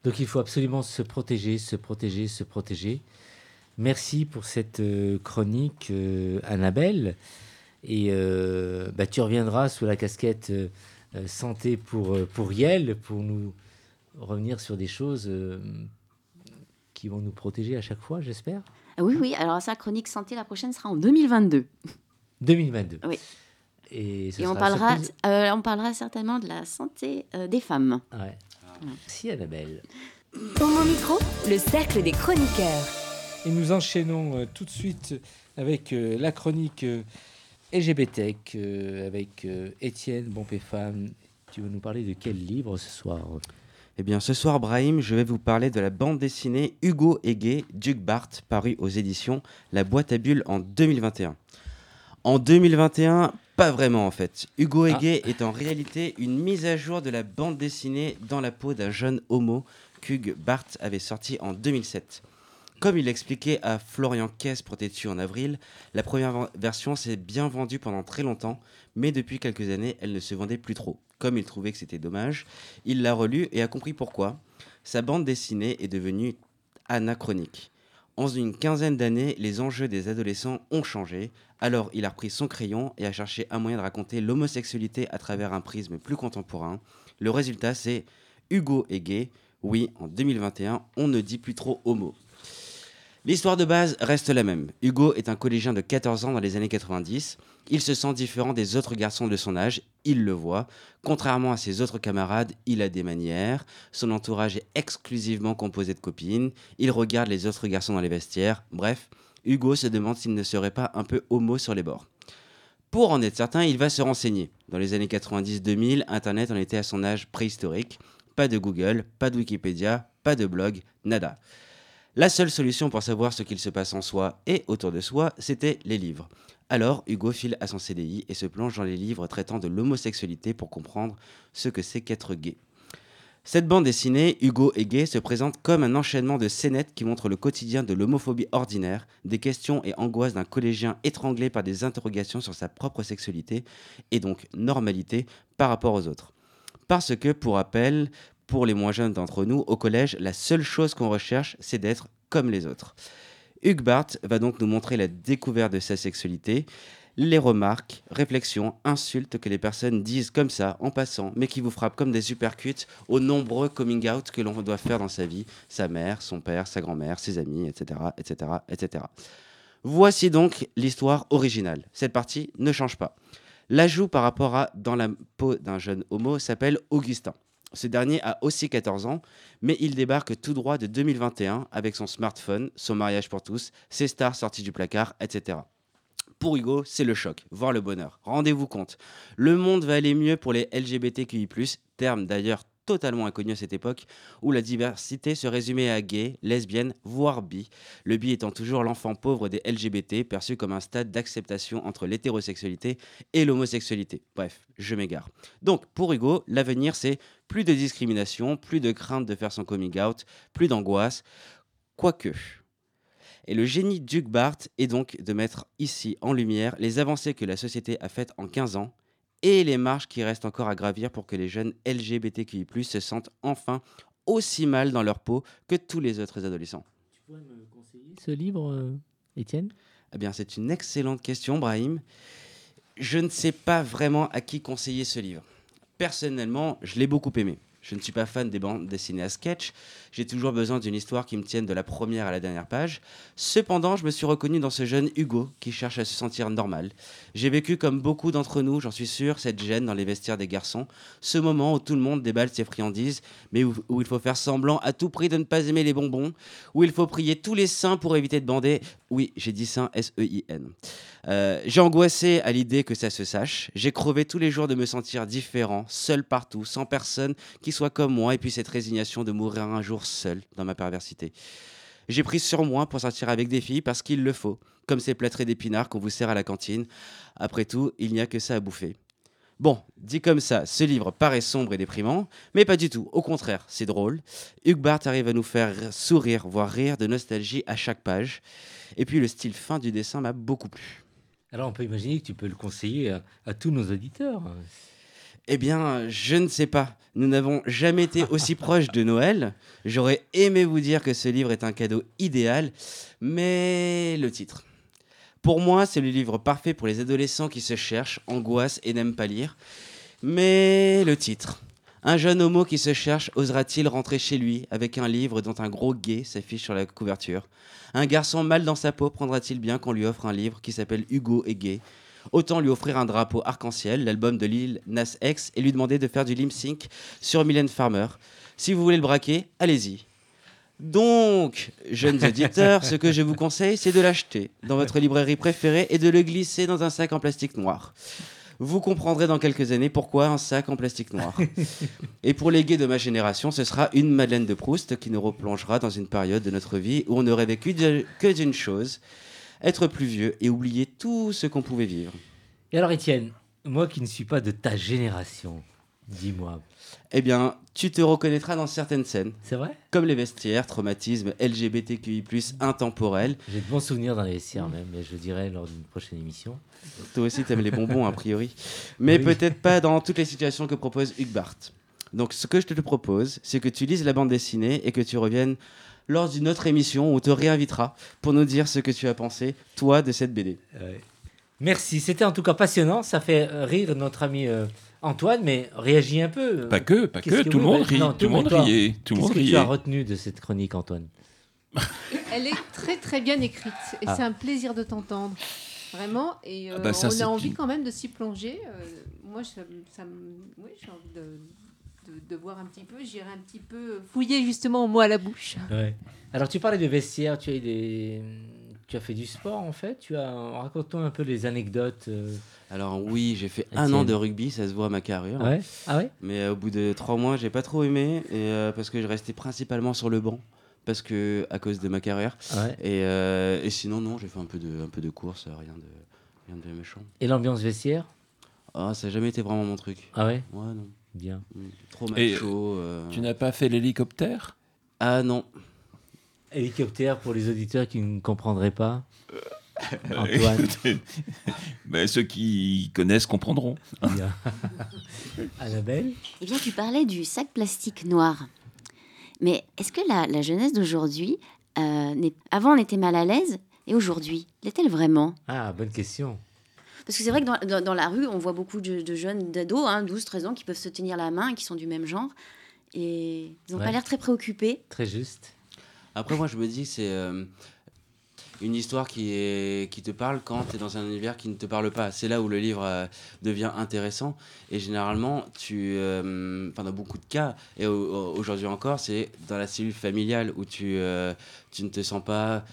Donc il faut absolument se protéger, se protéger, se protéger. Merci pour cette euh, chronique, euh, Annabelle. Et euh, bah, tu reviendras sous la casquette euh, santé pour, pour Yel pour nous revenir sur des choses euh, qui vont nous protéger à chaque fois, j'espère. Ah oui, oui. Alors, sa chronique santé, la prochaine sera en 2022. 2022. Oui. Et, ce Et on sera parlera, on parlera certainement de la santé des femmes. Ouais. Merci Annabelle. Homo Micro, le cercle des chroniqueurs. Et nous enchaînons euh, tout de suite avec euh, la chronique euh, LGBTech euh, avec euh, Étienne Bompé-Femme. Tu veux nous parler de quel livre ce soir? Eh bien, ce soir, Brahim, je vais vous parler de la bande dessinée Hugo et Gay, Duke Bart, parue aux éditions La Boîte à Bulles en 2021. En 2021, pas vraiment en fait. Hugo et Ah. Est en réalité une mise à jour de la bande dessinée dans la peau d'un jeune homo qu'Hugues Bart avait sorti en 2007. Comme il l'expliquait à Florian Kess pour Tétu en avril, la première version s'est bien vendue pendant très longtemps, mais depuis quelques années, elle ne se vendait plus trop. Comme il trouvait que c'était dommage, il l'a relu et a compris pourquoi. Sa bande dessinée est devenue anachronique. En une quinzaine d'années, les enjeux des adolescents ont changé. Alors, il a repris son crayon et a cherché un moyen de raconter l'homosexualité à travers un prisme plus contemporain. Le résultat, c'est Hugo est gay. Oui, en 2021, on ne dit plus trop homo. L'histoire de base reste la même. Hugo est un collégien de 14 ans dans les années 90. Il se sent différent des autres garçons de son âge, il le voit. Contrairement à ses autres camarades, il a des manières. Son entourage est exclusivement composé de copines. Il regarde les autres garçons dans les vestiaires. Bref, Hugo se demande s'il ne serait pas un peu homo sur les bords. Pour en être certain, il va se renseigner. Dans les années 90-2000, Internet en était à son âge préhistorique. Pas de Google, pas de Wikipédia, pas de blog, nada. La seule solution pour savoir ce qu'il se passe en soi et autour de soi, c'était les livres. Alors, Hugo file à son CDI et se plonge dans les livres traitant de l'homosexualité pour comprendre ce que c'est qu'être gay. Cette bande dessinée, Hugo et Gay, se présente comme un enchaînement de scénettes qui montrent le quotidien de l'homophobie ordinaire, des questions et angoisses d'un collégien étranglé par des interrogations sur sa propre sexualité et donc normalité par rapport aux autres. Parce que, pour rappel, pour les moins jeunes d'entre nous, au collège, la seule chose qu'on recherche, c'est d'être comme les autres. Hugues Barthes va donc nous montrer la découverte de sa sexualité, les remarques, réflexions, insultes que les personnes disent comme ça, en passant, mais qui vous frappent comme des supercuts aux nombreux coming out que l'on doit faire dans sa vie, sa mère, son père, sa grand-mère, ses amis, etc., etc., etc. Voici donc l'histoire originale. Cette partie ne change pas. L'ajout par rapport à Dans la peau d'un jeune homo s'appelle Augustin. Ce dernier a aussi 14 ans, mais il débarque tout droit de 2021 avec son smartphone, son mariage pour tous, ses stars sorties du placard, etc. Pour Hugo, c'est le choc, voire le bonheur. Rendez-vous compte, le monde va aller mieux pour les LGBTQI+, terme d'ailleurs totalement inconnu à cette époque, où la diversité se résumait à gay, lesbienne, voire bi, le bi étant toujours l'enfant pauvre des LGBT, perçu comme un stade d'acceptation entre l'hétérosexualité et l'homosexualité. Bref, je m'égare. Donc, pour Hugo, l'avenir, c'est plus de discrimination, plus de crainte de faire son coming out, plus d'angoisse, quoique... Et le génie d'Hugh Barth est donc de mettre ici en lumière les avancées que la société a faites en 15 ans et les marches qui restent encore à gravir pour que les jeunes LGBTQI+ se sentent enfin aussi mal dans leur peau que tous les autres adolescents. Tu pourrais me conseiller ce livre, euh, Étienne? Eh bien, c'est une excellente question, Brahim. Je ne sais pas vraiment à qui conseiller ce livre. Personnellement, je l'ai beaucoup aimé. Je ne suis pas fan des bandes dessinées à sketch. J'ai toujours besoin d'une histoire qui me tienne de la première à la dernière page. Cependant, je me suis reconnu dans ce jeune Hugo qui cherche à se sentir normal. J'ai vécu comme beaucoup d'entre nous, j'en suis sûr, cette gêne dans les vestiaires des garçons. Ce moment où tout le monde déballe ses friandises, mais où, il faut faire semblant à tout prix de ne pas aimer les bonbons, où il faut prier tous les saints pour éviter de bander. Oui, j'ai dit saint, S-E-I-N. Euh, j'ai angoissé à l'idée que ça se sache. J'ai crevé tous les jours de me sentir différent, seul partout, sans personne qui soit comme moi, et puis cette résignation de mourir un jour seul dans ma perversité. J'ai pris sur moi pour sortir avec des filles parce qu'il le faut, comme ces plâtrés d'épinards qu'on vous sert à la cantine. Après tout, il n'y a que ça à bouffer. Bon, dit comme ça, ce livre paraît sombre et déprimant, mais pas du tout. Au contraire, c'est drôle. Hugues Barthes arrive à nous faire sourire, voire rire de nostalgie à chaque page. Et puis le style fin du dessin m'a beaucoup plu. Alors on peut imaginer que tu peux le conseiller à, à tous nos auditeurs. Eh bien, je ne sais pas. Nous n'avons jamais été aussi proches de Noël. J'aurais aimé vous dire que ce livre est un cadeau idéal, mais le titre. Pour moi, c'est le livre parfait pour les adolescents qui se cherchent, angoissent et n'aiment pas lire. Mais le titre. Un jeune homo qui se cherche osera-t-il rentrer chez lui avec un livre dont un gros gay s'affiche sur la couverture? Un garçon mal dans sa peau prendra-t-il bien qu'on lui offre un livre qui s'appelle Hugo et gay? Autant lui offrir un drapeau arc-en-ciel, l'album de Lil Nas X, et lui demander de faire du lip sync sur Mylène Farmer. Si vous voulez le braquer, allez-y. Donc, jeunes auditeurs, ce que je vous conseille, c'est de l'acheter dans votre librairie préférée et de le glisser dans un sac en plastique noir. Vous comprendrez dans quelques années pourquoi un sac en plastique noir. Et pour les gays de ma génération, ce sera une Madeleine de Proust qui nous replongera dans une période de notre vie où on n'aurait vécu de- que d'une chose, être plus vieux et oublier tout ce qu'on pouvait vivre. Et alors Étienne, moi qui ne suis pas de ta génération, dis-moi, Eh bien, tu te reconnaîtras dans certaines scènes, c'est vrai? Comme les vestiaires, traumatisme LGBTQI+, intemporel. J'ai de bons souvenirs dans les vestiaires même, mais je dirais lors d'une prochaine émission. Toi aussi, t'aimes les bonbons, a priori. Mais Oui. peut-être pas dans toutes les situations que propose Hugues Barthes. Donc, ce que je te propose, c'est que tu lises la bande dessinée et que tu reviennes lors d'une autre émission où on te réinvitera pour nous dire ce que tu as pensé, toi, de cette BD. Merci, c'était en tout cas passionnant. Ça fait euh, rire notre ami euh, Antoine, mais réagis un peu. Pas que, pas que, que tout le oui, monde bah, rit, non, tout le monde riait, tout le Qu'est-ce monde que tu as retenu de cette chronique, Antoine? Elle est très très bien écrite et Ah. c'est un plaisir de t'entendre. Vraiment, et euh, Ah bah ça, on a envie quand même de s'y plonger. Euh, moi, ça, oui, j'ai envie de, de, de voir un petit peu. J'irai un petit peu fouiller justement au mot à la bouche. Ouais. Alors, tu parlais de vestiaire, tu as, eu des... tu as fait du sport en fait. Tu as... Raconte-nous un peu les anecdotes. euh. Alors oui, j'ai fait un an de rugby, ça se voit à ma carrure. Ouais. Ah ouais? Mais euh, au bout de trois mois, j'ai pas trop aimé, et, euh, parce que je restais principalement sur le banc, parce que, à cause de ma carrière. Ouais. Et, euh, et sinon, non, j'ai fait un peu de, un peu de course, rien de, rien de méchant. Et l'ambiance vestiaire? Ah, ça n'a jamais été vraiment mon truc. Ah ouais? Ouais, non. Bien. Trop Et, macho. euh. Tu n'as pas fait l'hélicoptère? Ah non. Hélicoptère pour les auditeurs qui ne comprendraient pas. Antoine. Mais ceux qui connaissent comprendront. Annabelle? Eh bien, tu parlais du sac plastique noir. Mais est-ce que la, la jeunesse d'aujourd'hui, euh, avant on était mal à l'aise, et aujourd'hui, l'est-elle vraiment? Ah, bonne question. Parce que c'est vrai que dans, dans- dans la rue, on voit beaucoup de, de jeunes, d'ados, hein, 12, 13 ans, qui peuvent se tenir la main et qui sont du même genre. Et ils n'ont Ouais. pas l'air très préoccupés. Très juste. Après, moi, je me dis, c'est euh, une histoire qui, est, qui te parle quand tu es dans un univers qui ne te parle pas. C'est là où le livre euh, devient intéressant. Et généralement, tu, euh, enfin, dans beaucoup de cas, et au- au- aujourd'hui encore, c'est dans la cellule familiale où tu, euh, tu ne te sens pas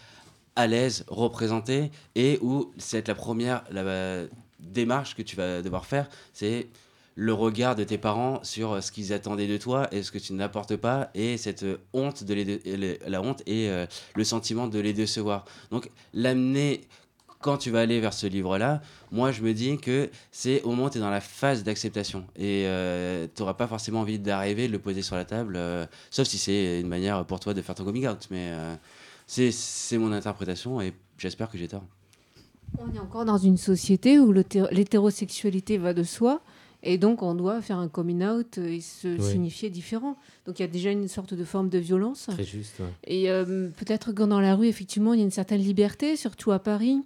à l'aise, représenté, et où c'est la première la, démarche que tu vas devoir faire, c'est le regard de tes parents sur ce qu'ils attendaient de toi et ce que tu n'apportes pas et cette honte de les la honte et euh, le sentiment de les décevoir. Donc l'amener quand tu vas aller vers ce livre-là, moi je me dis que c'est au moment où tu es dans la phase d'acceptation et tu n'auras pas forcément envie d'arriver, de le poser sur la table, euh, sauf si c'est une manière pour toi de faire ton coming out. Mais euh, c'est mon interprétation et j'espère que j'ai tort. On est encore dans une société où l'hété- l'hétérosexualité va de soi. Et donc, on doit faire un coming out et se Oui. signifier différent. Donc, il y a déjà une sorte de forme de violence. Très juste. ouais. Et euh, peut-être que dans la rue, effectivement, il y a une certaine liberté, surtout à Paris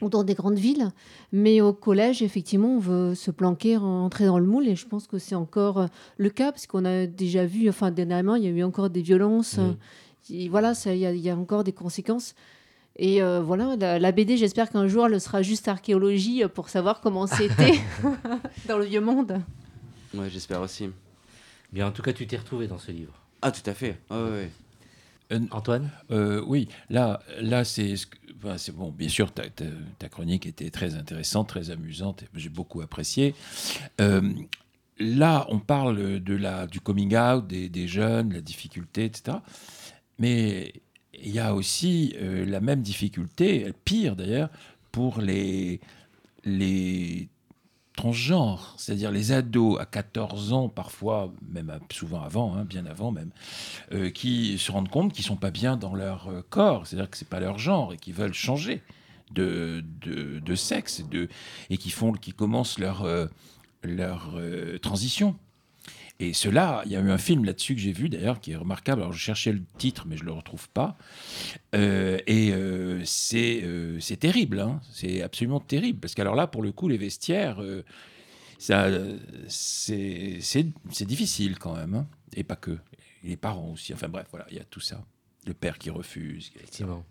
ou dans des grandes villes. Mais au collège, effectivement, on veut se planquer, rentrer dans le moule. Et je pense que c'est encore euh, le cas, parce qu'on a déjà vu, enfin, dernièrement, il y a eu encore des violences. Oui. Et voilà, ça- il y, y a encore des conséquences. Et euh, voilà, la, la BD, j'espère qu'un jour, elle sera juste archéologie euh, pour savoir comment c'était dans le vieux monde. Ouais, j'espère aussi. Bien, en tout cas, tu t'es retrouvé dans ce livre. Ah, tout à fait. Ouais, ouais. Antoine Euh, oui, là, là c'est enfin, c'est bon. Bien sûr, ta, ta- ta chronique était très intéressante, très amusante. et J'ai beaucoup apprécié. Euh, là, on parle de la, du coming out des, des jeunes, la difficulté, etc. Mais il y a aussi euh, la même difficulté, pire d'ailleurs, pour les, les transgenres, c'est-à-dire les ados à 14 ans, parfois, même souvent avant, hein, bien avant même, euh, qui se rendent compte qu'ils sont pas bien dans leur euh, corps, c'est-à-dire que c'est pas leur genre et qui veulent changer de, de, sexe et, de, qui font, qui commencent leur, leur transition. Et cela, il y a eu un film là-dessus que j'ai vu d'ailleurs qui est remarquable. Alors je cherchais le titre, mais je le retrouve pas. Euh, et euh, c'est euh, c'est terrible, hein. c'est absolument terrible. Parce qu'alors là, pour le coup, les vestiaires, ça, c'est difficile quand même. hein. Et pas que. Et les parents aussi. Enfin bref, voilà, il y a tout ça. Le père qui refuse. Effectivement.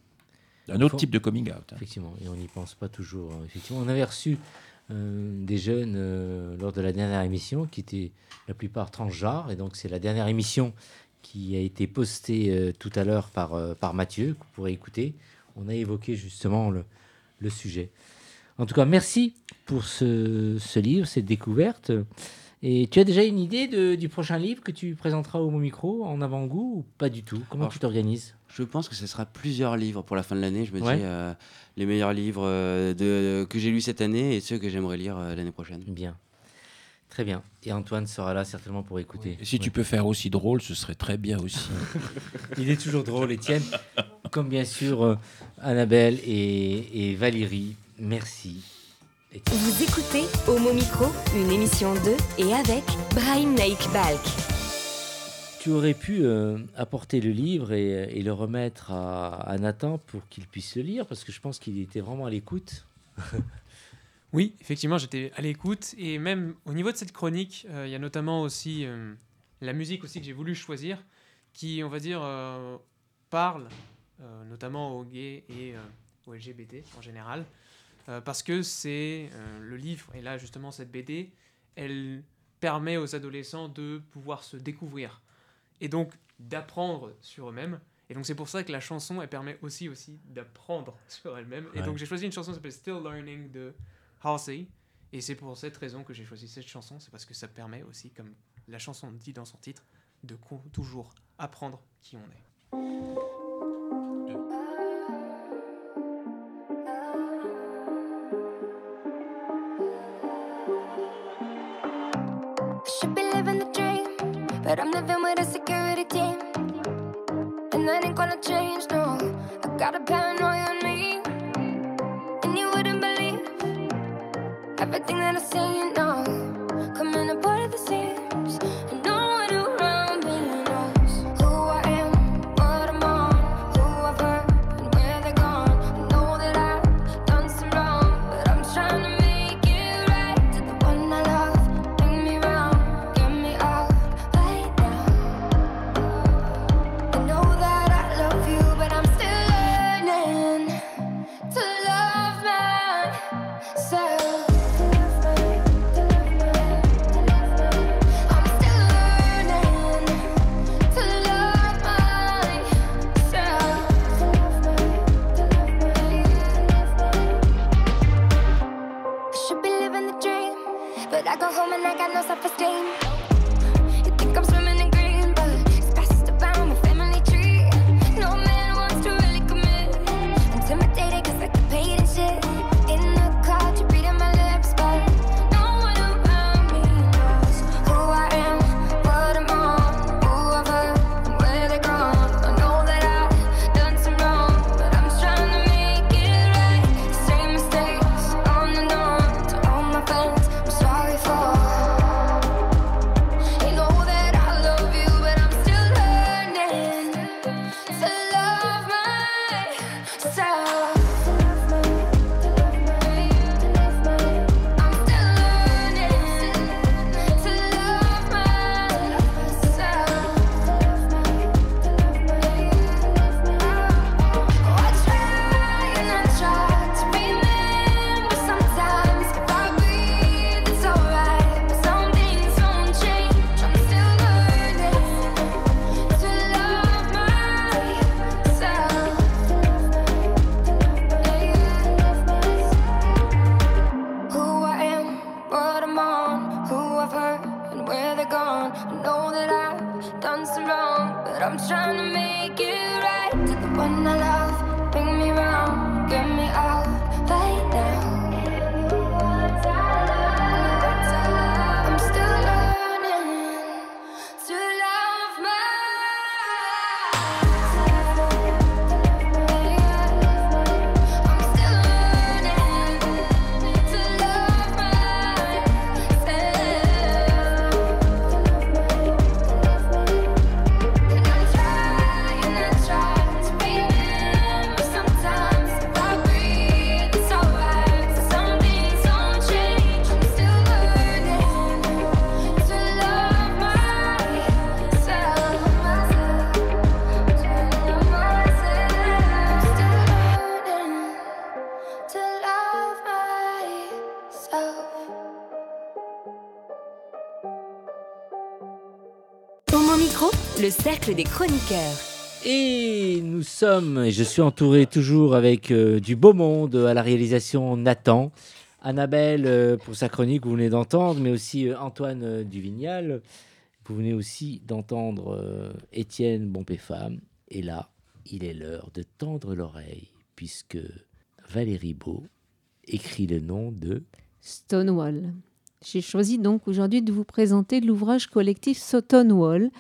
Un autre Faut- type de coming out. hein. Effectivement, et on n'y pense pas toujours. Effectivement, on avait reçu des jeunes euh, lors de la dernière émission qui étaient la plupart transgenres, et donc c'est la dernière émission qui a été postée euh, tout à l'heure par, euh, par Mathieu, que vous pourrez écouter. On a évoqué justement le, le sujet. En tout cas, merci pour ce, ce livre, cette découverte. Et tu as déjà une idée de- du prochain livre que tu présenteras au Mon Micro en avant-goût ou pas du tout? Comment Alors, tu t'organises? Je pense que ce sera plusieurs livres pour la fin de l'année. Je me Ouais. dis euh, les meilleurs livres euh, de, que j'ai lus cette année et ceux que j'aimerais lire euh, l'année prochaine. Bien. Très bien. Et Antoine sera là certainement pour écouter. Et si tu peux faire aussi drôle, ce serait très bien aussi. Il est toujours drôle, Étienne. Comme bien sûr euh, Annabelle et, et Valérie. Merci. Vous écoutez Homo Micro, une émission de et avec Brahim Naik Balk. Tu aurais pu euh, apporter le livre et, et le remettre à, à Nathan pour qu'il puisse le lire, parce que je pense qu'il était vraiment à l'écoute. Oui, effectivement, j'étais à l'écoute. Et même au niveau de cette chronique, euh, il y a notamment aussi euh, la musique aussi que j'ai voulu choisir, qui, on va dire, euh, parle euh, notamment aux gays et euh, aux LGBT en général. Euh, parce que c'est euh, le livre, et là justement cette BD, elle permet aux adolescents de pouvoir se découvrir et donc d'apprendre sur eux-mêmes. Et donc c'est pour ça que la chanson, elle permet aussi, aussi d'apprendre sur elle-même. Et donc j'ai choisi une chanson qui s'appelle Still Learning de Halsey. Et c'est pour cette raison que j'ai choisi cette chanson, c'est parce que ça permet aussi, comme la chanson dit dans son titre, de toujours apprendre qui on est. But I'm living with a security team. And that ain't gonna change, no. I got a paranoia on me. And you wouldn't believe everything that I say, you know. Coming apart at the seams. Le cercle des chroniqueurs. Et nous sommes, et je suis entouré toujours avec euh, du beau monde à la réalisation Nathan, Annabelle euh, pour sa chronique, vous venez d'entendre, mais aussi euh, Antoine euh, Duvignal. Vous venez aussi d'entendre euh, Étienne Bompé-Femme. Et là, il est l'heure de tendre l'oreille, puisque Valérie Beau écrit le nom de Stonewall. J'ai choisi donc aujourd'hui de vous présenter l'ouvrage collectif Stonewall.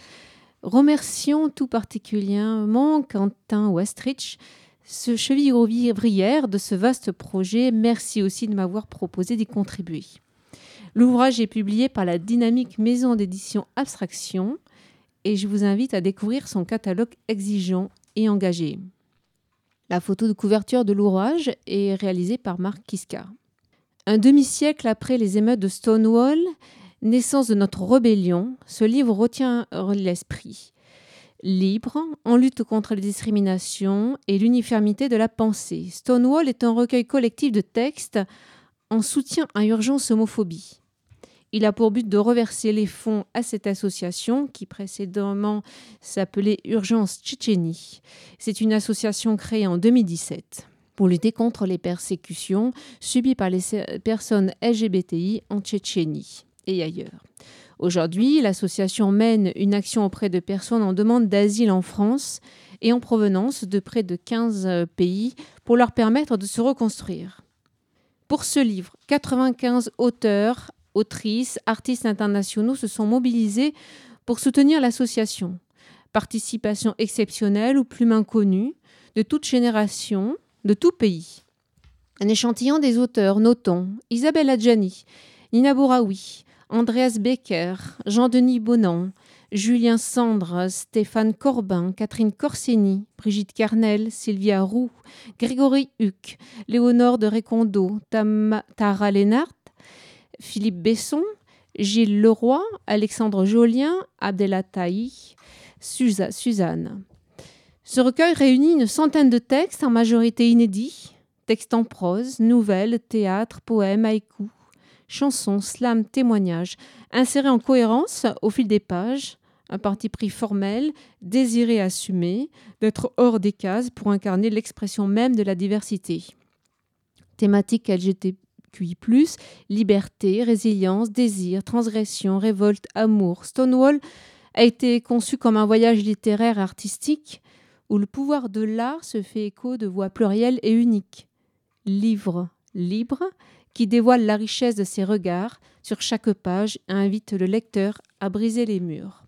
Remercions tout particulièrement Quentin Westrich, ce cheville ouvrière de ce vaste projet. Merci aussi de m'avoir proposé d'y contribuer. L'ouvrage est publié par la dynamique maison d'édition Abstraction et je vous invite à découvrir son catalogue exigeant et engagé. La photo de couverture de l'ouvrage est réalisée par Marc Kiscar. Un demi-siècle après les émeutes de Stonewall, naissance de notre rébellion, ce livre retient l'esprit. Libre, en lutte contre les discriminations et l'uniformité de la pensée. Stonewall est un recueil collectif de textes en soutien à Urgence Homophobie. Il a pour but de reverser les fonds à cette association qui précédemment s'appelait Urgence Tchétchénie. C'est une association créée en 2017 pour lutter contre les persécutions subies par les personnes LGBTI en Tchétchénie ailleurs. Aujourd'hui, l'association mène une action auprès de personnes en demande d'asile en France et en provenance de près de 15 pays pour leur permettre de se reconstruire. Pour ce livre, 95 auteurs, autrices, artistes internationaux se sont mobilisés pour soutenir l'association. Participation exceptionnelle ou plume inconnue, de toute génération, de tout pays. Un échantillon des auteurs, notons Isabelle Adjani, Nina Bouraoui, Andreas Becker, Jean-Denis Bonan, Julien Sandre, Stéphane Corbin, Catherine Corsini, Brigitte Carnel, Sylvia Roux, Grégory Huc, Léonore de Récondo, Tara Lénart, Philippe Besson, Gilles Leroy, Alexandre Jolien, Abdella Taï, Suzanne. Ce recueil réunit une centaine de textes, en majorité inédits, textes en prose, nouvelles, théâtre, poèmes, haïkus, chansons, slams, témoignages, insérés en cohérence au fil des pages, un parti pris formel, désiré assumer, d'être hors des cases pour incarner l'expression même de la diversité. Thématique LGBTQI+, liberté, résilience, désir, transgression, révolte, amour. Stonewall a été conçu comme un voyage littéraire artistique où le pouvoir de l'art se fait écho de voix plurielles et uniques. Livre libre qui dévoile la richesse de ses regards sur chaque page et invite le lecteur à briser les murs.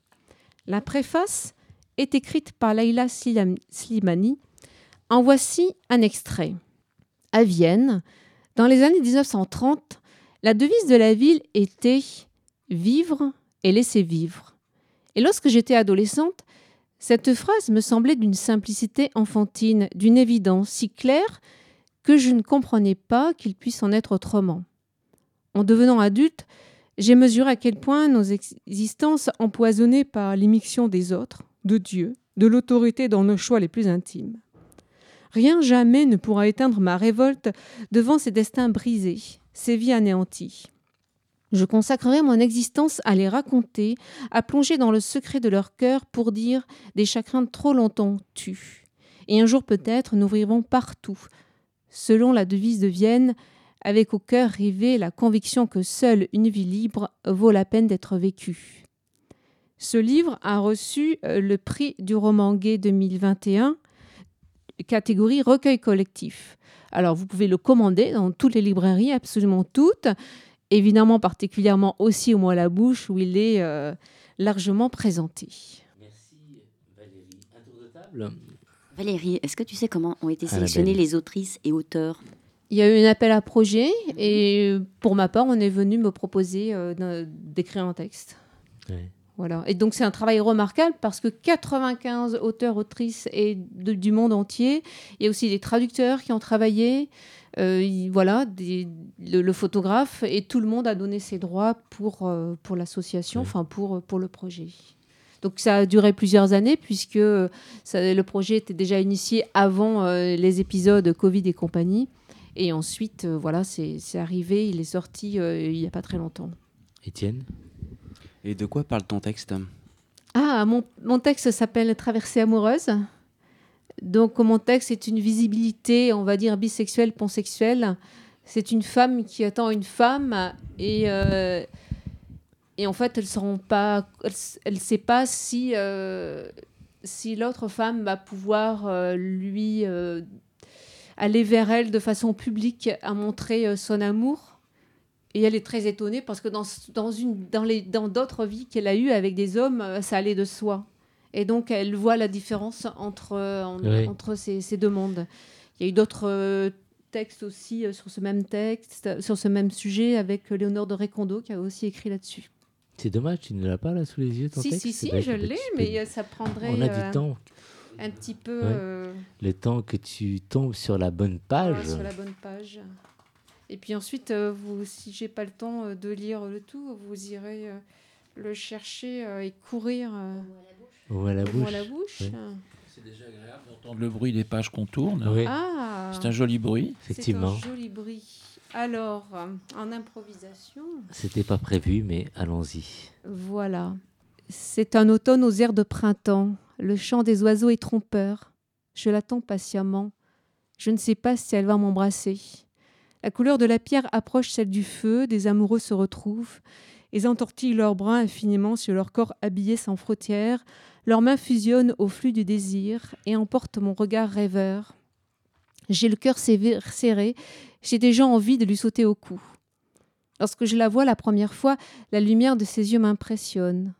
La préface est écrite par Leila Slimani. En voici un extrait. À Vienne, dans les années 1930, la devise de la ville était Vivre et laisser vivre. Et lorsque j'étais adolescente, cette phrase me semblait d'une simplicité enfantine, d'une évidence si claire que je ne comprenais pas qu'il puisse en être autrement. En devenant adulte, j'ai mesuré à quel point nos existences empoisonnées par l'immixtion des autres, de Dieu, de l'autorité dans nos choix les plus intimes. Rien jamais ne pourra éteindre ma révolte devant ces destins brisés, ces vies anéanties. Je consacrerai mon existence à les raconter, à plonger dans le secret de leur cœur pour dire des chagrins trop longtemps tus. Et un jour peut-être nous vivrons partout, selon la devise de Vienne, avec au cœur rivé la conviction que seule une vie libre vaut la peine d'être vécue. Ce livre a reçu euh, le prix du roman gay 2021, catégorie recueil collectif. Alors vous pouvez le commander dans toutes les librairies, absolument toutes, évidemment particulièrement aussi au Mois la Bouche où il est euh, largement présenté. Merci Valérie. Un tour de table? Valérie, est-ce que tu sais comment ont été sélectionnées les autrices et auteurs il y a eu un appel à projet et pour ma part, on est venu me proposer euh, d'écrire un texte. Voilà. Et donc c'est un travail remarquable parce que 95 auteurs, autrices et du monde entier, il y a aussi des traducteurs qui ont travaillé, euh, voilà, le, photographe et tout le monde a donné ses droits pour, euh, pour l'association, enfin pour, pour le projet. Donc ça a duré plusieurs années puisque ça, le projet était déjà initié avant les épisodes Covid et compagnie. Et ensuite, euh, voilà, c'est arrivé, il est sorti euh, il n'y a pas très longtemps. Étienne Et de quoi parle ton texte? Ah, mon, mon texte s'appelle Traversée amoureuse. Donc mon texte est une visibilité, on va dire, bisexuelle, pansexuelle. C'est une femme qui attend une femme et, euh, et en fait, elle ne pas, elle, sait pas si, si l'autre femme va pouvoir lui aller vers elle de façon publique à montrer euh, son amour. Et elle est très étonnée parce que dans, dans, une, dans, les, dans d'autres vies qu'elle a eues avec des hommes, euh, ça allait de soi. Et donc, elle voit la différence entre, euh, entre ces, ces, deux mondes. Il y a eu d'autres textes aussi sur ce même texte, sur ce même sujet, avec Léonore de Récondo qui a aussi écrit là-dessus. C'est dommage, tu ne l'as pas là sous les yeux, ton si, texte Si, si, je l'ai, mais ça prendrait... On a du temps un petit peu. Euh, le temps que tu tombes sur la bonne page. sur la bonne page. Et puis ensuite, euh, vous, si j'ai pas le temps euh, de lire le tout, vous irez le chercher et courir au à la bouche. À la bouche. C'est déjà agréable d'entendre le bruit des pages qu'on tourne. Ah, c'est un joli bruit. Effectivement. C'est un joli bruit. Alors, en improvisation. C'était pas prévu, mais allons-y. Voilà. C'est un automne aux airs de printemps. Le chant des oiseaux est trompeur. Je l'attends patiemment. Je ne sais pas si elle va m'embrasser. La couleur de la pierre approche celle du feu, des amoureux se retrouvent. Ils entortillent leurs bras infiniment sur leur corps habillé sans frontières. Leurs mains fusionnent au flux du désir et emportent mon regard rêveur. J'ai le cœur serré, j'ai déjà envie de lui sauter au cou. Lorsque je la vois la première fois, la lumière de ses yeux m'impressionne.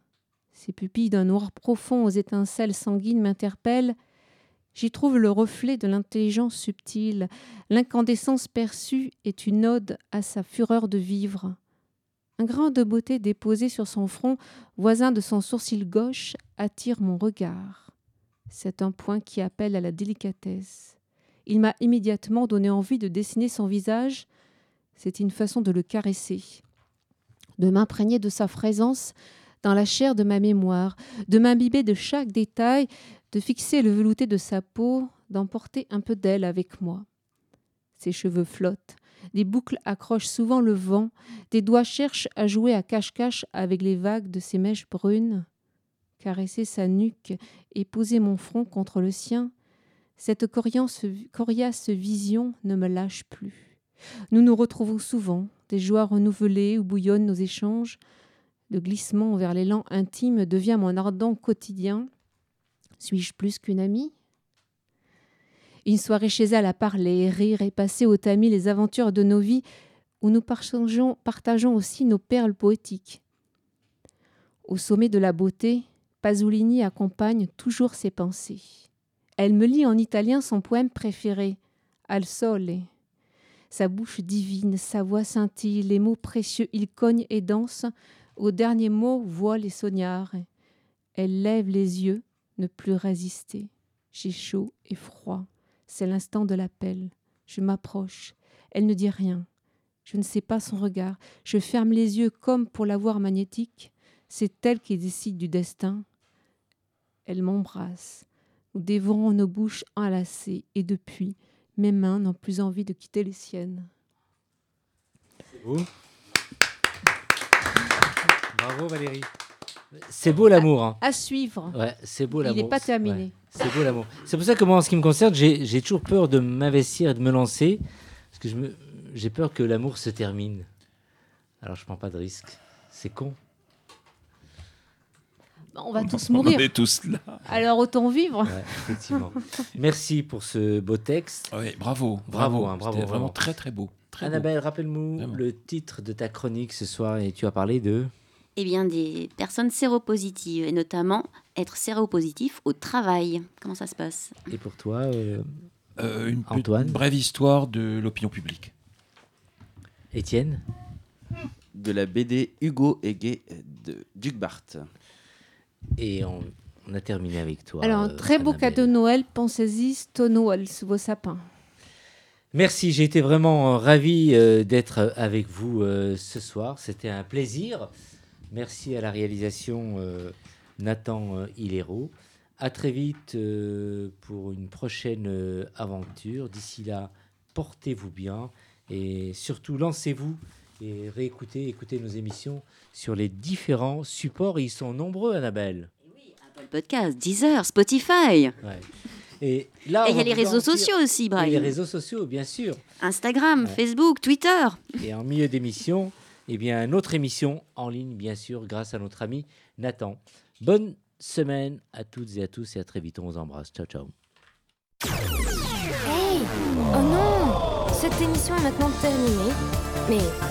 Ces pupilles d'un noir profond aux étincelles sanguines m'interpellent. J'y trouve le reflet de l'intelligence subtile. L'incandescence perçue est une ode à sa fureur de vivre. Un grain de beauté déposé sur son front, voisin de son sourcil gauche, attire mon regard. C'est un point qui appelle à la délicatesse. Il m'a immédiatement donné envie de dessiner son visage. C'est une façon de le caresser, de m'imprégner de sa présence dans la chair de ma mémoire, de m'imbiber de chaque détail, de fixer le velouté de sa peau, d'emporter un peu d'elle avec moi. Ses cheveux flottent, des boucles accrochent souvent le vent, des doigts cherchent à jouer à cache-cache avec les vagues de ses mèches brunes. Caresser sa nuque et poser mon front contre le sien, cette coriace vision ne me lâche plus. Nous nous retrouvons souvent, des joies renouvelées où bouillonnent nos échanges. Le glissement vers l'élan intime devient mon ardent quotidien. Suis-je plus qu'une amie? Une soirée chez elle à parler, rire et passer au tamis les aventures de nos vies, où nous partageons, partageons aussi nos perles poétiques. Au sommet de la beauté, Pasolini accompagne toujours ses pensées. Elle me lit en italien son poème préféré, Al Sole. Sa bouche divine, sa voix scintille, les mots précieux, il cogne et danse. Au dernier mot, voile et sognard. Elle lève les yeux, ne plus résister. J'ai chaud et froid. C'est l'instant de l'appel. Je m'approche. Elle ne dit rien. Je ne sais pas son regard. Je ferme les yeux comme pour la voir magnétique. C'est elle qui décide du destin. Elle m'embrasse. Nous dévorons nos bouches enlacées et depuis, mes mains n'ont plus envie de quitter les siennes. C'est beau. Bravo Valérie. C'est beau l'amour. Hein. À suivre. Ouais, c'est beau l'amour. Il n'est pas terminé. Ouais, c'est beau l'amour. C'est pour ça que moi, en ce qui me concerne, j'ai j'ai toujours peur de m'investir et de me lancer. Parce que je me- j'ai peur que l'amour se termine. Alors je prends pas de risque. C'est con. On va tous On mourir. est tous là. Alors autant vivre. Ouais, effectivement. Merci pour ce beau texte. Ouais, bravo, Bravo, bravo, hein, bravo, vraiment. vraiment très très beau. Très beau. Annabelle, rappelle-nous le titre de ta chronique ce soir et tu as parlé de. Eh bien, des personnes séropositives, et notamment être séropositif au travail. Comment ça se passe? Et pour toi, euh, Euh, une brève histoire de l'opinion publique. Étienne? De la BD Hugo et Gay de Duc Barthes. Et on, on a terminé avec toi. Alors un euh, très beau cadeau de Noël, pensez-y, Stonewall sous vos sapins. Merci, j'ai été vraiment euh, ravi euh, d'être avec vous euh, ce soir. C'était un plaisir. Merci à la réalisation euh, Nathan Hilero. À très vite pour une prochaine aventure. D'ici là, portez-vous bien et surtout lancez-vous et réécoutez, écoutez nos émissions sur les différents supports. Ils sont nombreux, Annabelle. Apple Podcast, Deezer, Spotify. Ouais. Et là, il y a les réseaux sociaux aussi, Et les Brian. réseaux sociaux, bien sûr. Instagram, Ouais. Facebook, Twitter. Et en milieu d'émission, eh bien, notre émission en ligne, bien sûr, grâce à notre ami Nathan. Bonne semaine à toutes et à tous et à très vite. On vous embrasse. Ciao, ciao. Hey Oh non Cette émission est maintenant terminée. Mais